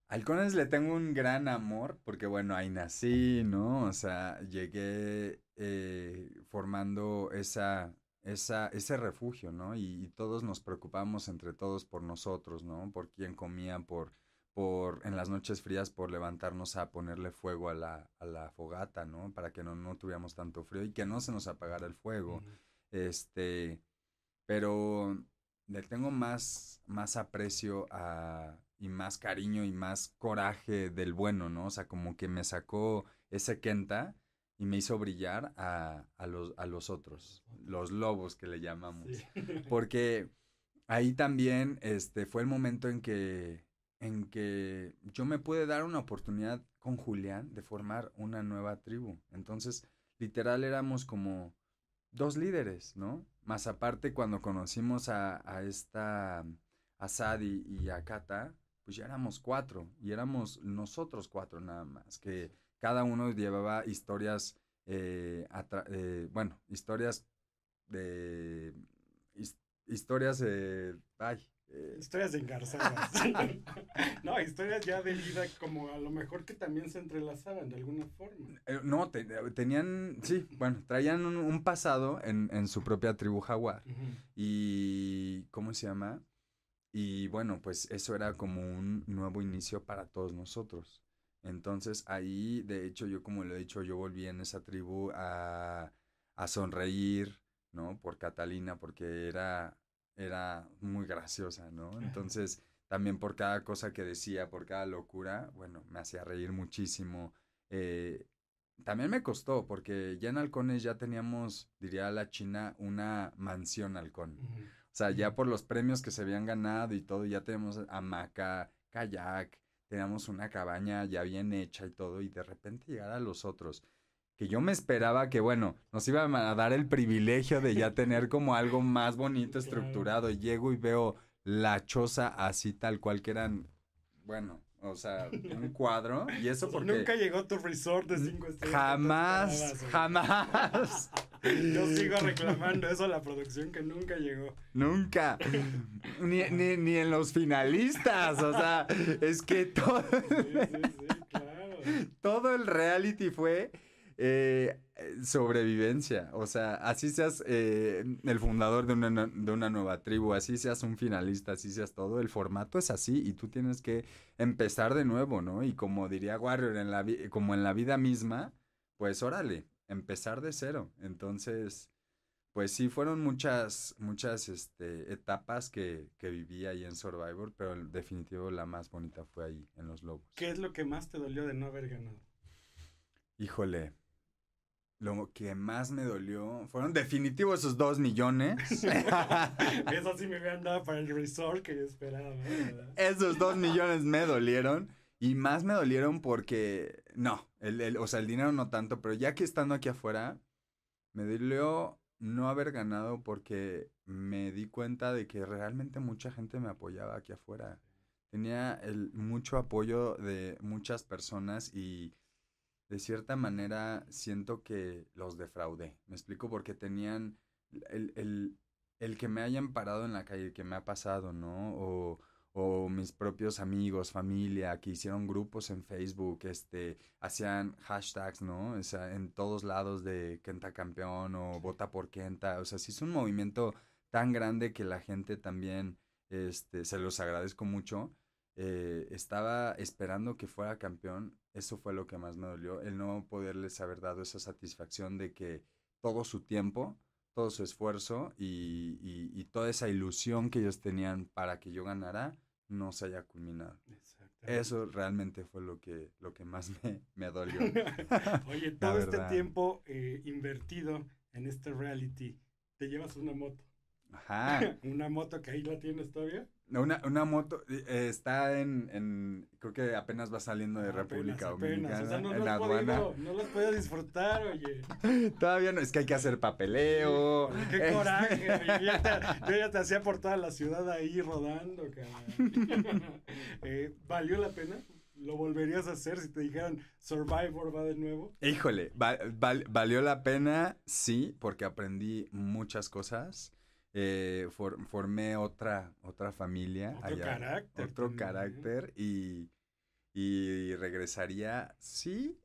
Halcones le tengo un gran amor porque bueno, ahí nací, ¿no? O sea, llegué eh, formando esa esa ese refugio, ¿no? Y, y todos nos preocupamos entre todos por nosotros, ¿no? Por quién comía, por por en las noches frías por levantarnos a ponerle fuego a la, a la fogata, ¿no? Para que no, no tuviéramos tanto frío y que no se nos apagara el fuego. Este, pero le tengo más, más aprecio a, y más cariño y más coraje del bueno, ¿no? O sea, como que me sacó ese Kenta y me hizo brillar a, a los, a los otros, los lobos que le llamamos. Sí. Porque ahí también este, fue el momento en que, en que yo me pude dar una oportunidad con Julián de formar una nueva tribu. Entonces, literal éramos como dos líderes, ¿no? Más aparte, cuando conocimos a, a esta, a Sadi y a Kata, pues ya éramos cuatro, y éramos nosotros cuatro nada más, que cada uno llevaba historias, eh, eh, bueno, historias de, his- historias, eh, ay, eh, Historias engarzadas. no, historias ya de vida como a lo mejor que también se entrelazaban de alguna forma. Eh, no, te- tenían, sí, bueno, traían un, un pasado en, en su propia tribu jaguar. Y, ¿cómo se llama? Y bueno, pues eso era como un nuevo inicio para todos nosotros. Entonces ahí, de hecho, yo como lo he dicho, yo volví en esa tribu a, a sonreír, ¿no? Por Catalina, porque era, era muy graciosa, ¿no? Entonces, también por cada cosa que decía, por cada locura, bueno, me hacía reír muchísimo. Eh, también me costó, porque ya en Halcones ya teníamos, diría la China, una mansión halcón. Sea, ya por los premios que se habían ganado y todo, ya tenemos hamaca, kayak, teníamos una cabaña ya bien hecha y todo, y de repente llegar a los otros, que yo me esperaba que, bueno, nos iban a dar el privilegio de ya tener como algo más bonito, estructurado, y llego y veo la choza así tal cual que eran, bueno, o sea, un cuadro, y eso porque Nunca llegó tu resort de cinco estrellas. jamás, jamás. Yo sigo reclamando eso a la producción que nunca llegó. Nunca. Ni, ni, ni en los finalistas. O sea, es que todo, Sí, sí, sí, claro. todo el reality fue eh, sobrevivencia. O sea, así seas eh, el fundador de una, de una nueva tribu, así seas un finalista, así seas todo, el formato es así y tú tienes que empezar de nuevo, ¿no? Y como diría Warrior, en la como en la vida misma, pues órale, empezar de cero. Entonces, pues sí, fueron muchas, muchas este, etapas que, que viví ahí en Survivor, pero en definitivo la más bonita fue ahí, en Los Lobos. ¿Qué es lo que más te dolió de no haber ganado? Híjole, lo que más me dolió fueron definitivo esos dos millones. Eso sí me habían dado para el resort que yo esperaba. ¿verdad? esos dos millones me dolieron. Y más me dolieron porque, no, el, el- o sea, el dinero no tanto, pero ya que estando aquí afuera, me dolió no haber ganado porque me di cuenta de que realmente mucha gente me apoyaba aquí afuera. Tenía el, mucho apoyo de muchas personas y de cierta manera siento que los defraudé. Me explico porque tenían el, el, el que me hayan parado en la calle, que me ha pasado, ¿no? O, o mis propios amigos, familia, que hicieron grupos en Facebook, este, hacían hashtags, ¿no? O sea, en todos lados de Kenta campeón o vota por Kenta. O sea, sí es un movimiento tan grande que la gente también, este, se los agradezco mucho. Eh, estaba esperando que fuera campeón. Eso fue lo que más me dolió, el no poderles haber dado esa satisfacción de que todo su tiempo, todo su esfuerzo y, y- y toda esa ilusión que ellos tenían para que yo ganara no se haya culminado. Eso realmente fue lo que, lo que más me, me dolió. Oye, todo este tiempo eh, invertido en este reality, te llevas una moto. Ajá. una moto que ahí la tienes todavía. Una, una moto eh, está en, en, creo que apenas va saliendo de Ah, República apenas, apenas. Dominicana, O sea, no, en no la aduana. podido, no lo has podido disfrutar, oye. Todavía no, es que hay que hacer papeleo. Oye, Qué coraje, oye. Yo ya, te, yo ya te hacía por toda la ciudad ahí rodando. Eh, ¿Valió la pena? ¿Lo volverías a hacer si te dijeran Survivor va de nuevo? Híjole, va- val- valió la pena, sí, porque aprendí muchas cosas. Eh, for- formé otra, otra familia. Otro carácter Otro también. carácter y, y regresaría, sí,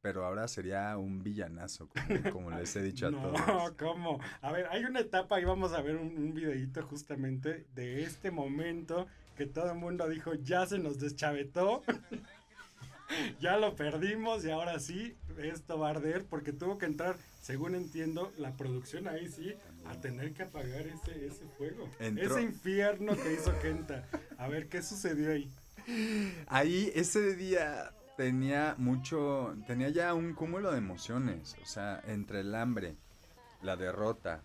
pero ahora sería un villanazo, como, como les he dicho a no, todos. ¿cómo? A ver, hay una etapa y vamos a ver un, un videito justamente de este momento que todo el mundo dijo, ya se nos deschavetó. ya lo perdimos y ahora sí, esto va a arder porque tuvo que entrar, según entiendo, la producción ahí sí, a tener que apagar ese, ese fuego. Entró- Ese infierno que hizo Kenta. A ver, ¿qué sucedió ahí? Ahí ese día tenía mucho, tenía ya un cúmulo de emociones, o sea, entre el hambre, la derrota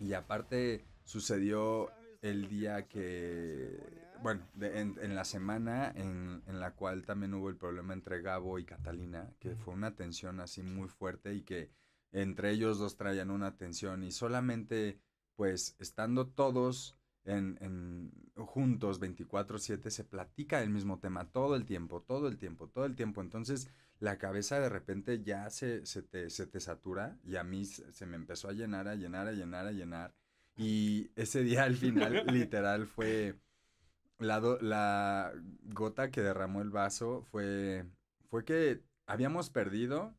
y aparte sucedió el día que, bueno, de- en, en la semana en, en la cual también hubo el problema entre Gabo y Catalina, que fue una tensión así muy fuerte y que entre ellos dos traían una tensión y solamente pues estando todos en, en- juntos 24/7 se platica del mismo tema todo el tiempo, todo el tiempo, todo el tiempo. Entonces la cabeza de repente ya se, se, te, se te satura y a mí se, se me empezó a llenar, a llenar, a llenar, a llenar. Y ese día al final literal fue la, do- la gota que derramó el vaso fue, fue que habíamos perdido,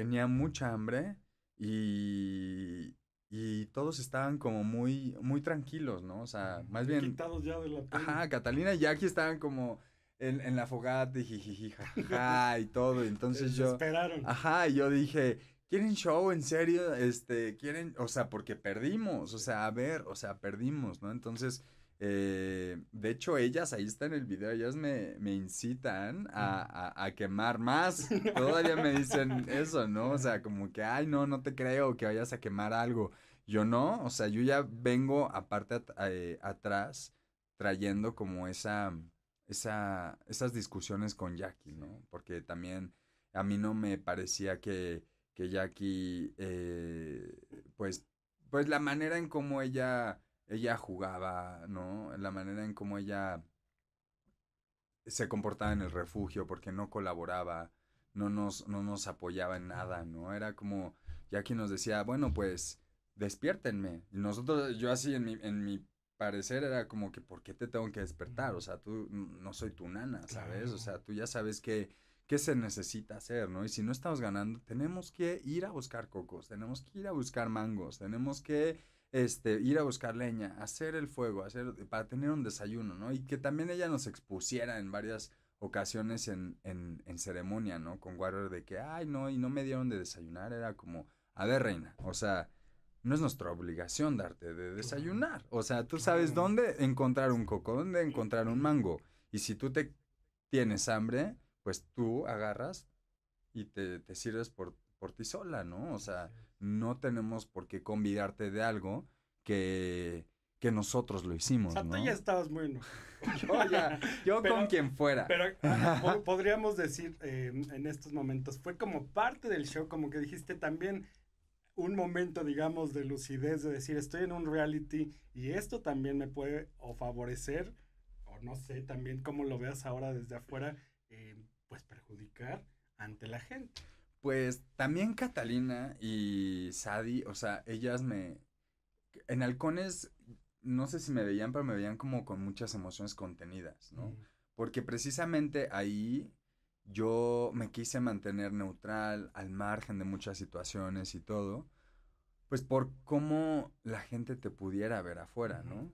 tenía mucha hambre y, y todos estaban como muy, muy tranquilos, ¿no? O sea, más bien... Quitados ya de la pena. Ajá, Catalina y Jackie estaban como en, en la fogata y jijiji, jajaja, y todo. Entonces yo... Esperaron. Ajá, y yo dije, ¿quieren show? ¿En serio? Este, ¿quieren? O sea, porque perdimos, o sea, a ver, o sea, perdimos, ¿no? Entonces, eh, de hecho, ellas, ahí está en el video, ellas me, me incitan a, a, a quemar más. Todavía me dicen eso, ¿no? O sea, como que, ay, no, no te creo que vayas a quemar algo. Yo no, o sea, yo ya vengo aparte at- eh, atrás trayendo como esa, esa, esas discusiones con Jackie, ¿no? Porque también a mí no me parecía que, que Jackie, eh, pues, pues la manera en cómo ella, ella jugaba, ¿no? La manera en cómo ella se comportaba en el refugio porque no colaboraba, no nos, no nos apoyaba en nada, ¿no? Era como Jackie nos decía, bueno, pues, despiértenme. Y nosotros, yo así en mi, en mi parecer era como que, ¿por qué te tengo que despertar? O sea, tú no soy tu nana, ¿sabes? O sea, tú ya sabes que qué se necesita hacer, ¿no? Y si no estamos ganando, tenemos que ir a buscar cocos, tenemos que ir a buscar mangos, tenemos que este, ir a buscar leña, hacer el fuego, hacer para tener un desayuno, ¿no? Y que también ella nos expusiera en varias ocasiones en, en, en ceremonia, ¿no? Con Warrior de que, ay, no, y no me dieron de desayunar, era como, a ver, reina, o sea, no es nuestra obligación darte de desayunar. O sea, tú sabes dónde encontrar un coco, dónde encontrar un mango. Y si tú te tienes hambre, pues tú agarras y te, te sirves por, por ti sola, ¿no? O sea, no tenemos por qué convidarte de algo que, que nosotros lo hicimos, O sea, ¿no? tú ya estabas muy enojado. Yo ya, yo Pero- con quien fuera. Pero ah, po- podríamos decir eh, en estos momentos, fue como parte del show, como que dijiste también un momento, digamos, de lucidez, de decir, estoy en un reality y esto también me puede o favorecer, o no sé, también como lo veas ahora desde afuera, eh, pues perjudicar ante la gente. Pues también Catalina y Sadi, o sea, ellas me... En halcones, no sé si me veían, pero me veían como con muchas emociones contenidas, ¿no? Porque precisamente ahí yo me quise mantener neutral, al margen de muchas situaciones y todo, pues por cómo la gente te pudiera ver afuera, ¿no?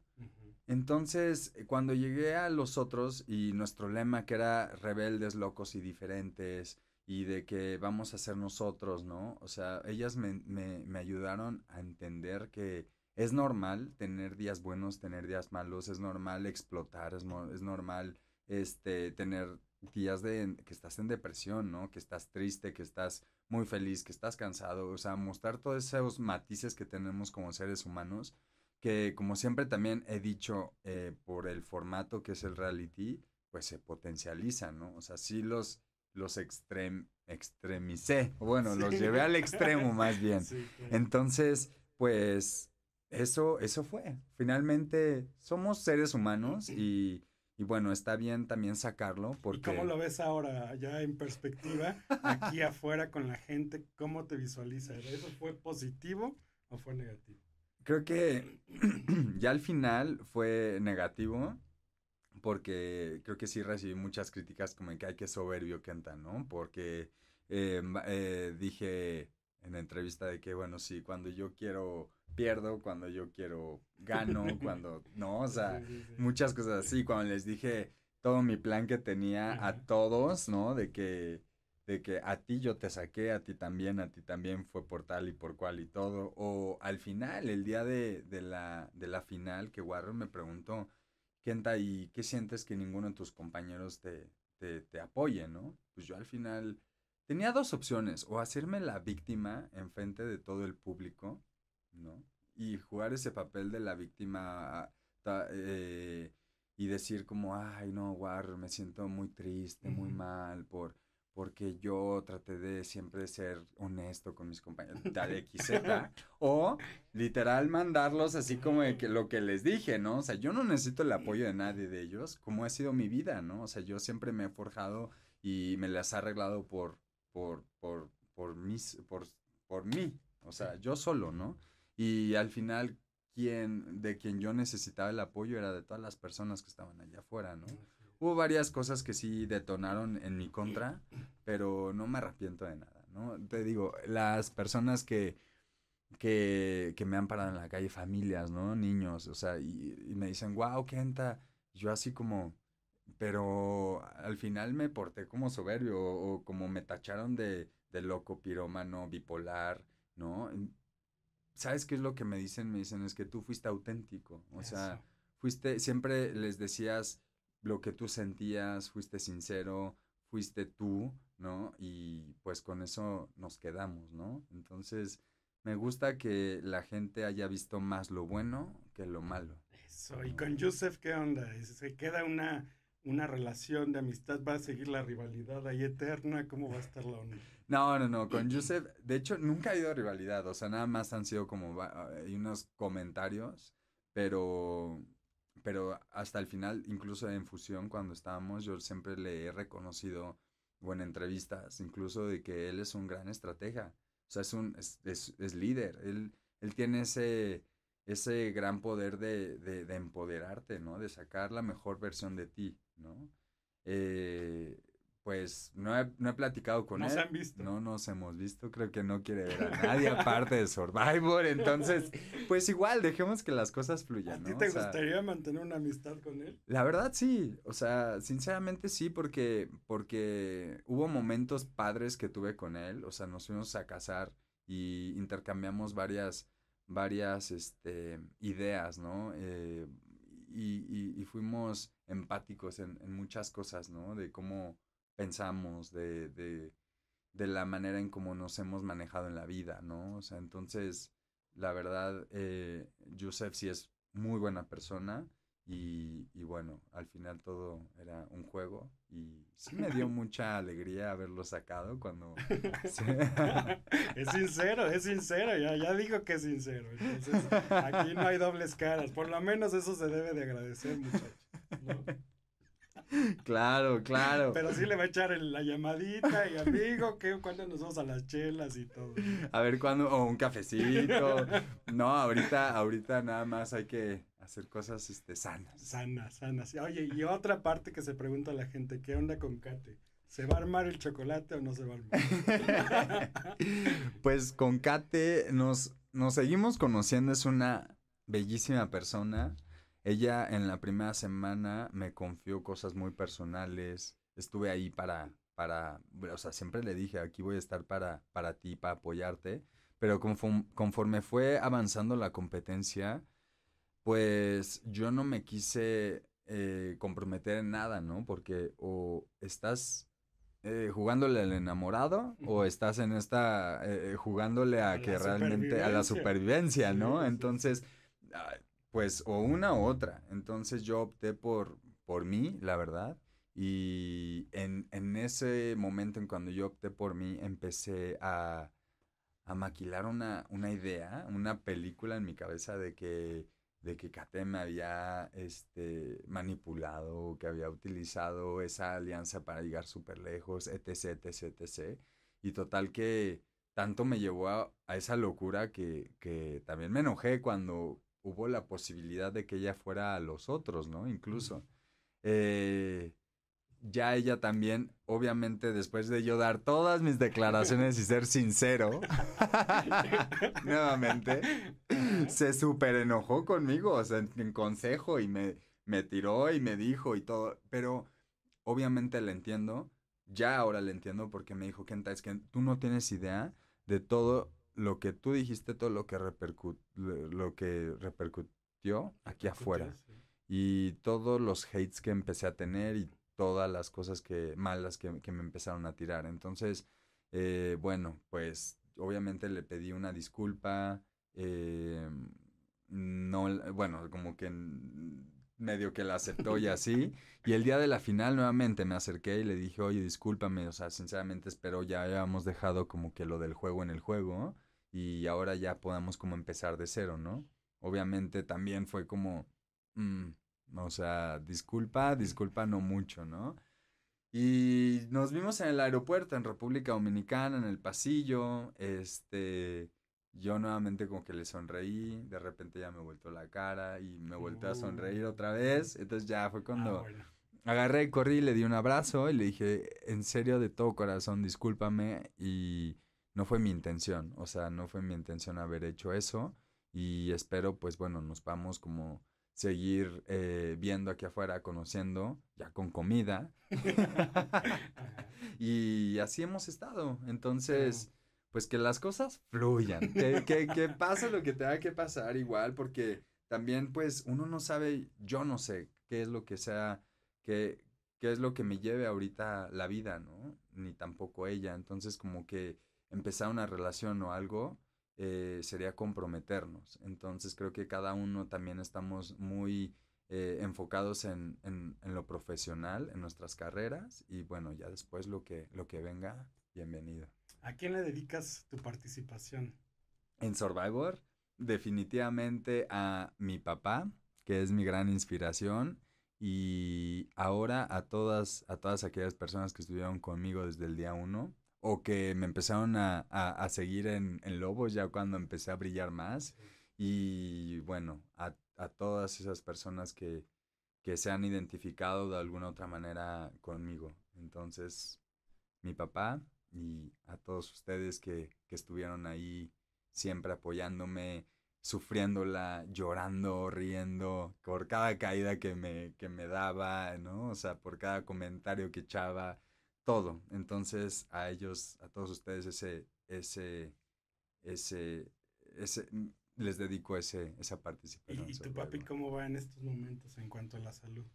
Entonces, cuando llegué a los otros y nuestro lema que era rebeldes, locos y diferentes y de que vamos a ser nosotros, ¿no? O sea, ellas me, me, ayudaron a entender que es normal tener días buenos, tener días malos, es normal explotar, es, es normal este, tener días de que estás en depresión, ¿no? Que estás triste, que estás muy feliz, que estás cansado, o sea, mostrar todos esos matices que tenemos como seres humanos que como siempre también he dicho eh, por el formato que es el reality, pues se potencializa, ¿no? O sea, sí los, los extrem, extremicé, bueno, los llevé al extremo más bien. Sí, claro. Entonces, pues eso, eso fue. Finalmente somos seres humanos y, y bueno, está bien también sacarlo ¿Y porque... cómo lo ves ahora, ya en perspectiva, aquí afuera con la gente? ¿Cómo te visualizas? ¿Eso fue positivo o fue negativo? Creo que ya al final fue negativo porque creo que sí recibí muchas críticas como que hay que soberbio Kenta, ¿no? Porque eh, eh, dije en la entrevista de que, bueno, sí, cuando yo quiero pierdo, cuando yo quiero gano, cuando, no, o sea, Sí, sí, sí. muchas cosas así, cuando les dije todo mi plan que tenía a todos, ¿no? De que, de que a ti yo te saqué, a ti también, a ti también fue por tal y por cual y todo. O al final, el día de, de la, de la final, que Warren me preguntó, Kenta, ¿y qué sientes que ninguno de tus compañeros te, te, te apoye, no? Pues yo al final tenía dos opciones, o hacerme la víctima enfrente de todo el público, ¿no? Y jugar ese papel de la víctima eh, y decir como, ay, no, War, me siento muy triste, muy mal por porque yo traté de siempre ser honesto con mis compañeros, tal XZ, o literal mandarlos así como de que lo que les dije, ¿no? O sea, yo no necesito el apoyo de nadie de ellos, como ha sido mi vida, ¿no? O sea, yo siempre me he forjado y me las he arreglado por, por, por, por, mis, por, por mí, o sea, yo solo, ¿no? Y al final, quien, de quien yo necesitaba el apoyo era de todas las personas que estaban allá afuera, ¿no? Hubo varias cosas que sí detonaron en mi contra, pero no me arrepiento de nada, ¿no? Te digo, las personas que, que, que me han parado en la calle, familias, ¿no? Niños, o sea, y, y me dicen, wow, Kenta, yo así como, pero al final me porté como soberbio o, o como me tacharon de, de loco, pirómano, bipolar, ¿no? ¿Sabes qué es lo que me dicen? Me dicen, es que tú fuiste auténtico, o sea, fuiste, siempre les decías lo que tú sentías, fuiste sincero, fuiste tú, ¿no? Y pues con eso nos quedamos, ¿no? Entonces, me gusta que la gente haya visto más lo bueno que lo malo. Eso, y con Yusef, ¿qué onda? ¿Se queda una, una relación de amistad? ¿Va a seguir la rivalidad ahí eterna? ¿Cómo va a estar la onda? No, no, no, con Yusef, de hecho, nunca ha habido rivalidad, o sea, nada más han sido como hay unos comentarios, pero, pero hasta el final, incluso en fusión, cuando estábamos, yo siempre le he reconocido, o en entrevistas, incluso de que él es un gran estratega, o sea, es un, es, es, líder, él, él tiene ese, ese gran poder de, de, de empoderarte, ¿no? De sacar la mejor versión de ti, ¿no? Eh, pues no he, no he platicado con No él. se han visto. No nos hemos visto. Creo que no quiere ver a nadie aparte de Survivor. Entonces, pues igual, dejemos que las cosas ¿A fluyan, ti ¿no? te O sea, gustaría mantener una amistad con él? la verdad sí, o sea, sinceramente sí, porque, porque hubo momentos padres que tuve con él, o sea, nos fuimos a casar y intercambiamos varias, varias, este, ideas, ¿no? Eh, y, y- y fuimos empáticos en, en muchas cosas, ¿no? De cómo pensamos, de, de, de la manera en cómo nos hemos manejado en la vida, ¿no? O sea, entonces, la verdad, eh, Yusef sí es muy buena persona. Y, y bueno, al final todo era un juego y sí me dio mucha alegría haberlo sacado cuando... es sincero, es sincero, ya, ya digo que es sincero. Entonces, aquí no hay dobles caras. Por lo menos eso se debe de agradecer, muchachos. ¿no? claro, claro. Pero sí le va a echar el- la llamadita y amigo, que cuando nos vamos a las chelas y todo. A ver cuándo, o un cafecito. No, ahorita, ahorita nada más hay que hacer cosas este, sanas. Sana, sana. sí. Oye, y otra parte que se pregunta a la gente, ¿qué onda con Kate? ¿Se va a armar el chocolate o no se va a armar? Pues con Kate nos, nos seguimos conociendo, es una bellísima persona. Ella en la primera semana me confió cosas muy personales. Estuve ahí para, para, o sea, siempre le dije, aquí voy a estar para, para ti, para apoyarte. Pero conform- conforme fue avanzando la competencia, pues yo no me quise eh, comprometer en nada, ¿no? Porque o estás eh, jugándole al enamorado o estás en esta eh, eh, jugándole a, A que realmente a la supervivencia, ¿no? Entonces, pues o una u otra. Entonces yo opté por por mí, la verdad. Y en, en ese momento, en cuando yo opté por mí, empecé a, a maquilar una, una idea, una película en mi cabeza de que, de que Kate me había este, manipulado, que había utilizado esa alianza para llegar súper lejos, etc, etc, etc. Y total que tanto me llevó a, a esa locura que, que también me enojé cuando hubo la posibilidad de que ella fuera a los otros, ¿no? Incluso. Eh, ya ella también, obviamente, después de yo dar todas mis declaraciones y ser sincero, nuevamente, se súper enojó conmigo, o sea, en, en consejo y me, me tiró y me dijo y todo, pero obviamente le entiendo, ya ahora le entiendo porque me dijo, Kenta, es que tú no tienes idea de todo lo que tú dijiste, todo lo que, repercu- lo que repercutió aquí afuera y todos los hates que empecé a tener y todas las cosas que malas que, que me empezaron a tirar. Entonces, eh, bueno, pues obviamente le pedí una disculpa. eh, no, bueno, como que medio que la aceptó y así. Y el día de la final nuevamente me acerqué y le dije, oye, discúlpame, o sea, sinceramente espero ya hayamos dejado como que lo del juego en el juego y ahora ya podamos como empezar de cero, ¿no? Obviamente también fue como, mm, o sea, disculpa, disculpa no mucho, ¿no? Y nos vimos en el aeropuerto en República Dominicana, en el pasillo, este, yo nuevamente como que le sonreí, de repente ya me volteó la cara y me volteó a sonreír otra vez, entonces ya fue cuando Ah, bueno. agarré y corrí, le di un abrazo y le dije, en serio, de todo corazón, discúlpame y no fue mi intención, o sea, no fue mi intención haber hecho eso y espero, pues bueno, nos vamos como seguir eh, viendo aquí afuera, conociendo, ya con comida. y así hemos estado. Entonces, pues que las cosas fluyan, que, que, que pase lo que tenga que pasar igual, porque también pues uno no sabe, yo no sé qué es lo que sea, qué, qué es lo que me lleve ahorita la vida, ¿no? Ni tampoco ella. Entonces como que empezar una relación o algo eh, sería comprometernos. Entonces creo que cada uno también estamos muy eh, enfocados en, en, en, lo profesional, en nuestras carreras y bueno, ya después lo que, lo que venga, bienvenido. ¿A quién le dedicas tu participación? En Survivor, definitivamente a mi papá, que es mi gran inspiración, y ahora a todas, a todas aquellas personas que estuvieron conmigo desde el día uno, o que me empezaron a, a, a seguir en, en, Lobos ya cuando empecé a brillar más. Y bueno, a, a todas esas personas que, que, se han identificado de alguna otra manera conmigo. Entonces, mi papá y a todos ustedes que, que estuvieron ahí siempre apoyándome, sufriéndola, llorando, riendo, por cada caída que me, que me daba, ¿no? O sea, por cada comentario que echaba, todo. Entonces, a ellos, a todos ustedes, ese, ese, ese, ese, les dedico ese, esa participación. ¿Y, tu papi cómo va en estos momentos en cuanto a la salud?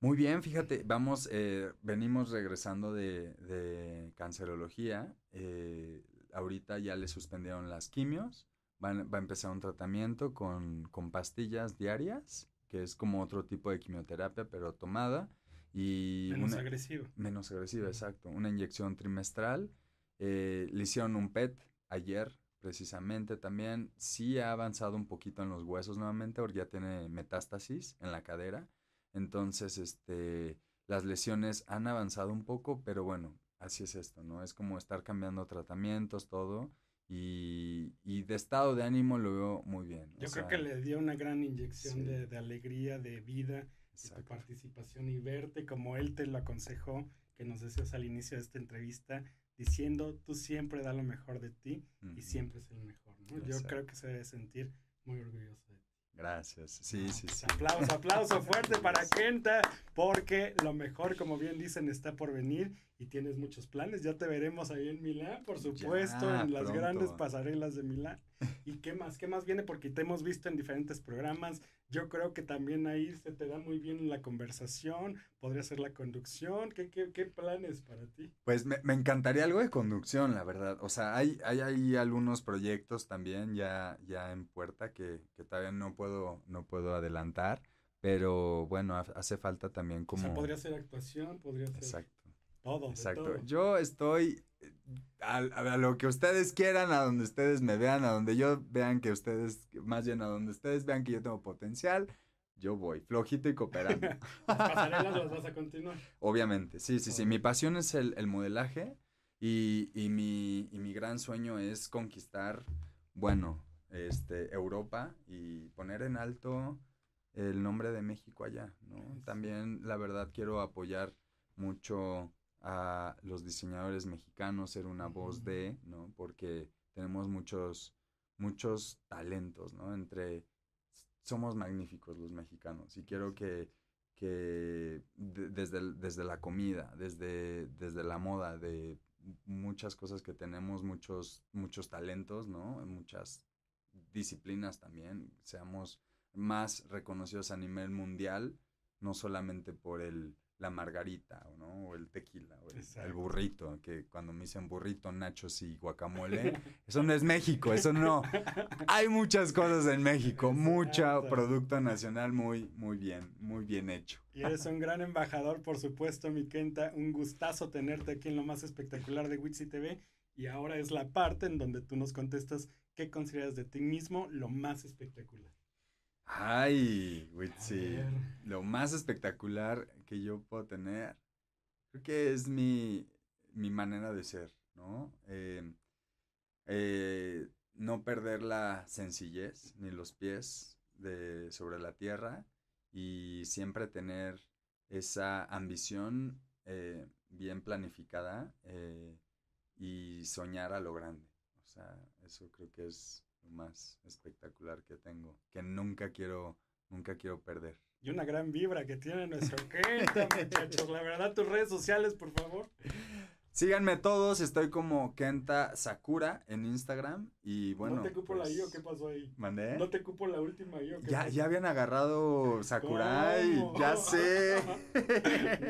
Muy bien, fíjate, vamos, eh, venimos regresando de, de cancerología. Eh, ahorita ya le suspendieron las quimios. Va, va a empezar un tratamiento con, con, pastillas diarias, que es como otro tipo de quimioterapia, pero tomada. Y menos una, agresiva. Menos agresiva, exacto. Una inyección trimestral. Eh, le hicieron un PET ayer, precisamente también. Sí ha avanzado un poquito en los huesos nuevamente, porque ya tiene metástasis en la cadera. Entonces, este, las lesiones han avanzado un poco, pero bueno, así es esto, ¿no? Es como estar cambiando tratamientos, todo. Y, y de estado de ánimo lo veo muy bien. Yo creo sea, que le dio una gran inyección sí. de, de, alegría, de vida, de tu participación y verte como él te lo aconsejó, que nos decías al inicio de esta entrevista, diciendo, tú siempre da lo mejor de ti uh -huh. y siempre es el mejor, ¿no? Yo creo que se debe sentir muy orgulloso de ti. Gracias, sí, sí, sí. Aplauso, aplauso fuerte para Kenta, porque lo mejor, como bien dicen, está por venir y tienes muchos planes. Ya te veremos ahí en Milán, por supuesto, ya, en las pronto. grandes pasarelas de Milán. ¿Y qué más? ¿Qué más viene? Porque te hemos visto en diferentes programas. Yo creo que también ahí se te da muy bien la conversación, podría ser la conducción. ¿Qué, qué, qué planes para ti? Pues me, me, encantaría algo de conducción, la verdad. O sea, hay, hay, hay algunos proyectos también ya, ya en puerta que, que todavía no puedo, no puedo adelantar. Pero bueno, hace falta también como... O sea, podría ser actuación, podría ser... Exacto. Todo. Exacto. Todo. Yo estoy a, a, lo que ustedes quieran, a donde ustedes me vean, a donde yo vean que ustedes, más bien a donde ustedes vean que yo tengo potencial, yo voy, flojito y cooperando. ¿Las pasarelas las vas a continuar? Obviamente, sí, sí, sí. Mi pasión es el, el modelaje y, y, mi, y mi gran sueño es conquistar, bueno, este, Europa y poner en alto el nombre de México allá, ¿no? También, la verdad, quiero apoyar mucho a los diseñadores mexicanos, ser una voz de, ¿no? Porque tenemos muchos, muchos talentos, ¿no? Entre, somos magníficos los mexicanos y quiero que, que de, desde, desde la comida, desde, desde la moda, de muchas cosas que tenemos, muchos, muchos talentos, ¿no? Muchas disciplinas también, seamos más reconocidos a nivel mundial, no solamente por el la margarita, ¿no? O el tequila, o el, el, burrito, que cuando me dicen burrito, nachos y guacamole, eso no es México, eso no. Hay muchas cosas en México, mucho producto nacional muy, muy bien, muy bien hecho. Y eres un gran embajador, por supuesto, mi Kenta, un gustazo tenerte aquí en lo más espectacular de Witsi TV, y ahora es la parte en donde tú nos contestas qué consideras de ti mismo lo más espectacular. Ay, Witsi, lo más espectacular que yo puedo tener, creo que es mi, mi manera de ser, ¿no? Eh, eh, no perder la sencillez ni los pies de, sobre la tierra y siempre tener esa ambición eh, bien planificada y soñar a lo grande. O sea, eso creo que es más espectacular que tengo, que nunca quiero, nunca quiero perder. Y una gran vibra que tiene nuestro Kenta, muchachos. La verdad, tus redes sociales, por favor. Síganme todos, estoy como Kenta Sakura en Instagram y bueno. ¿No te cupo pues, la I o qué pasó ahí? ¿Mandé? ¿No te cupo la última I o qué ya, pasó? ya habían agarrado Sakurai, ¿Cómo? ya sé.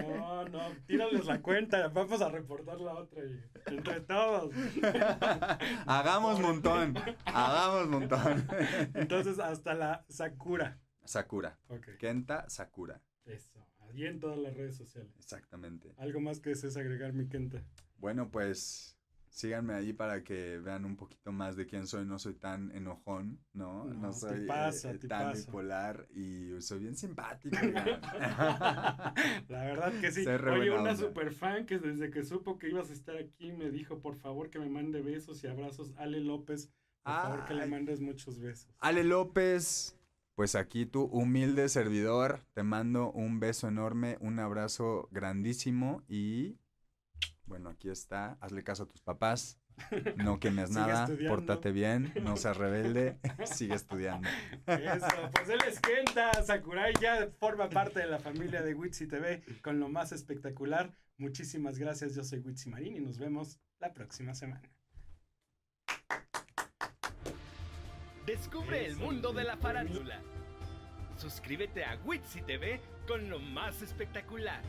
No, no, tírales la cuenta, vamos a reportar la otra y entre todos. hagamos montón, hagamos montón. Entonces, hasta la Sakura. Sakura. Okay. Kenta Sakura. Eso, allí en todas las redes sociales. Exactamente. ¿Algo más que desees agregar, mi Kenta? Bueno, pues síganme ahí para que vean un poquito más de quién soy. No soy tan enojón, ¿no? No, no soy pasa, eh, tan bipolar y soy bien simpático. La verdad que sí. Oye, una super fan que desde que supo que ibas a estar aquí me dijo, por favor, que me mande besos y abrazos. Ale López, por favor, que le mandes muchos besos. Ale López, pues aquí tu humilde servidor, te mando un beso enorme, un abrazo grandísimo y Bueno, aquí está. Hazle caso a tus papás. No quemes nada. estudiando. Pórtate bien. No seas rebelde. Sigue estudiando. Eso, pues él es Kenta Sakurai, ya forma parte de la familia de Witsi TV con lo más espectacular. Muchísimas gracias, yo soy Witsi Marín y nos vemos la próxima semana. Descubre el mundo de la farándula. Suscríbete a Witsi TV con lo más espectacular.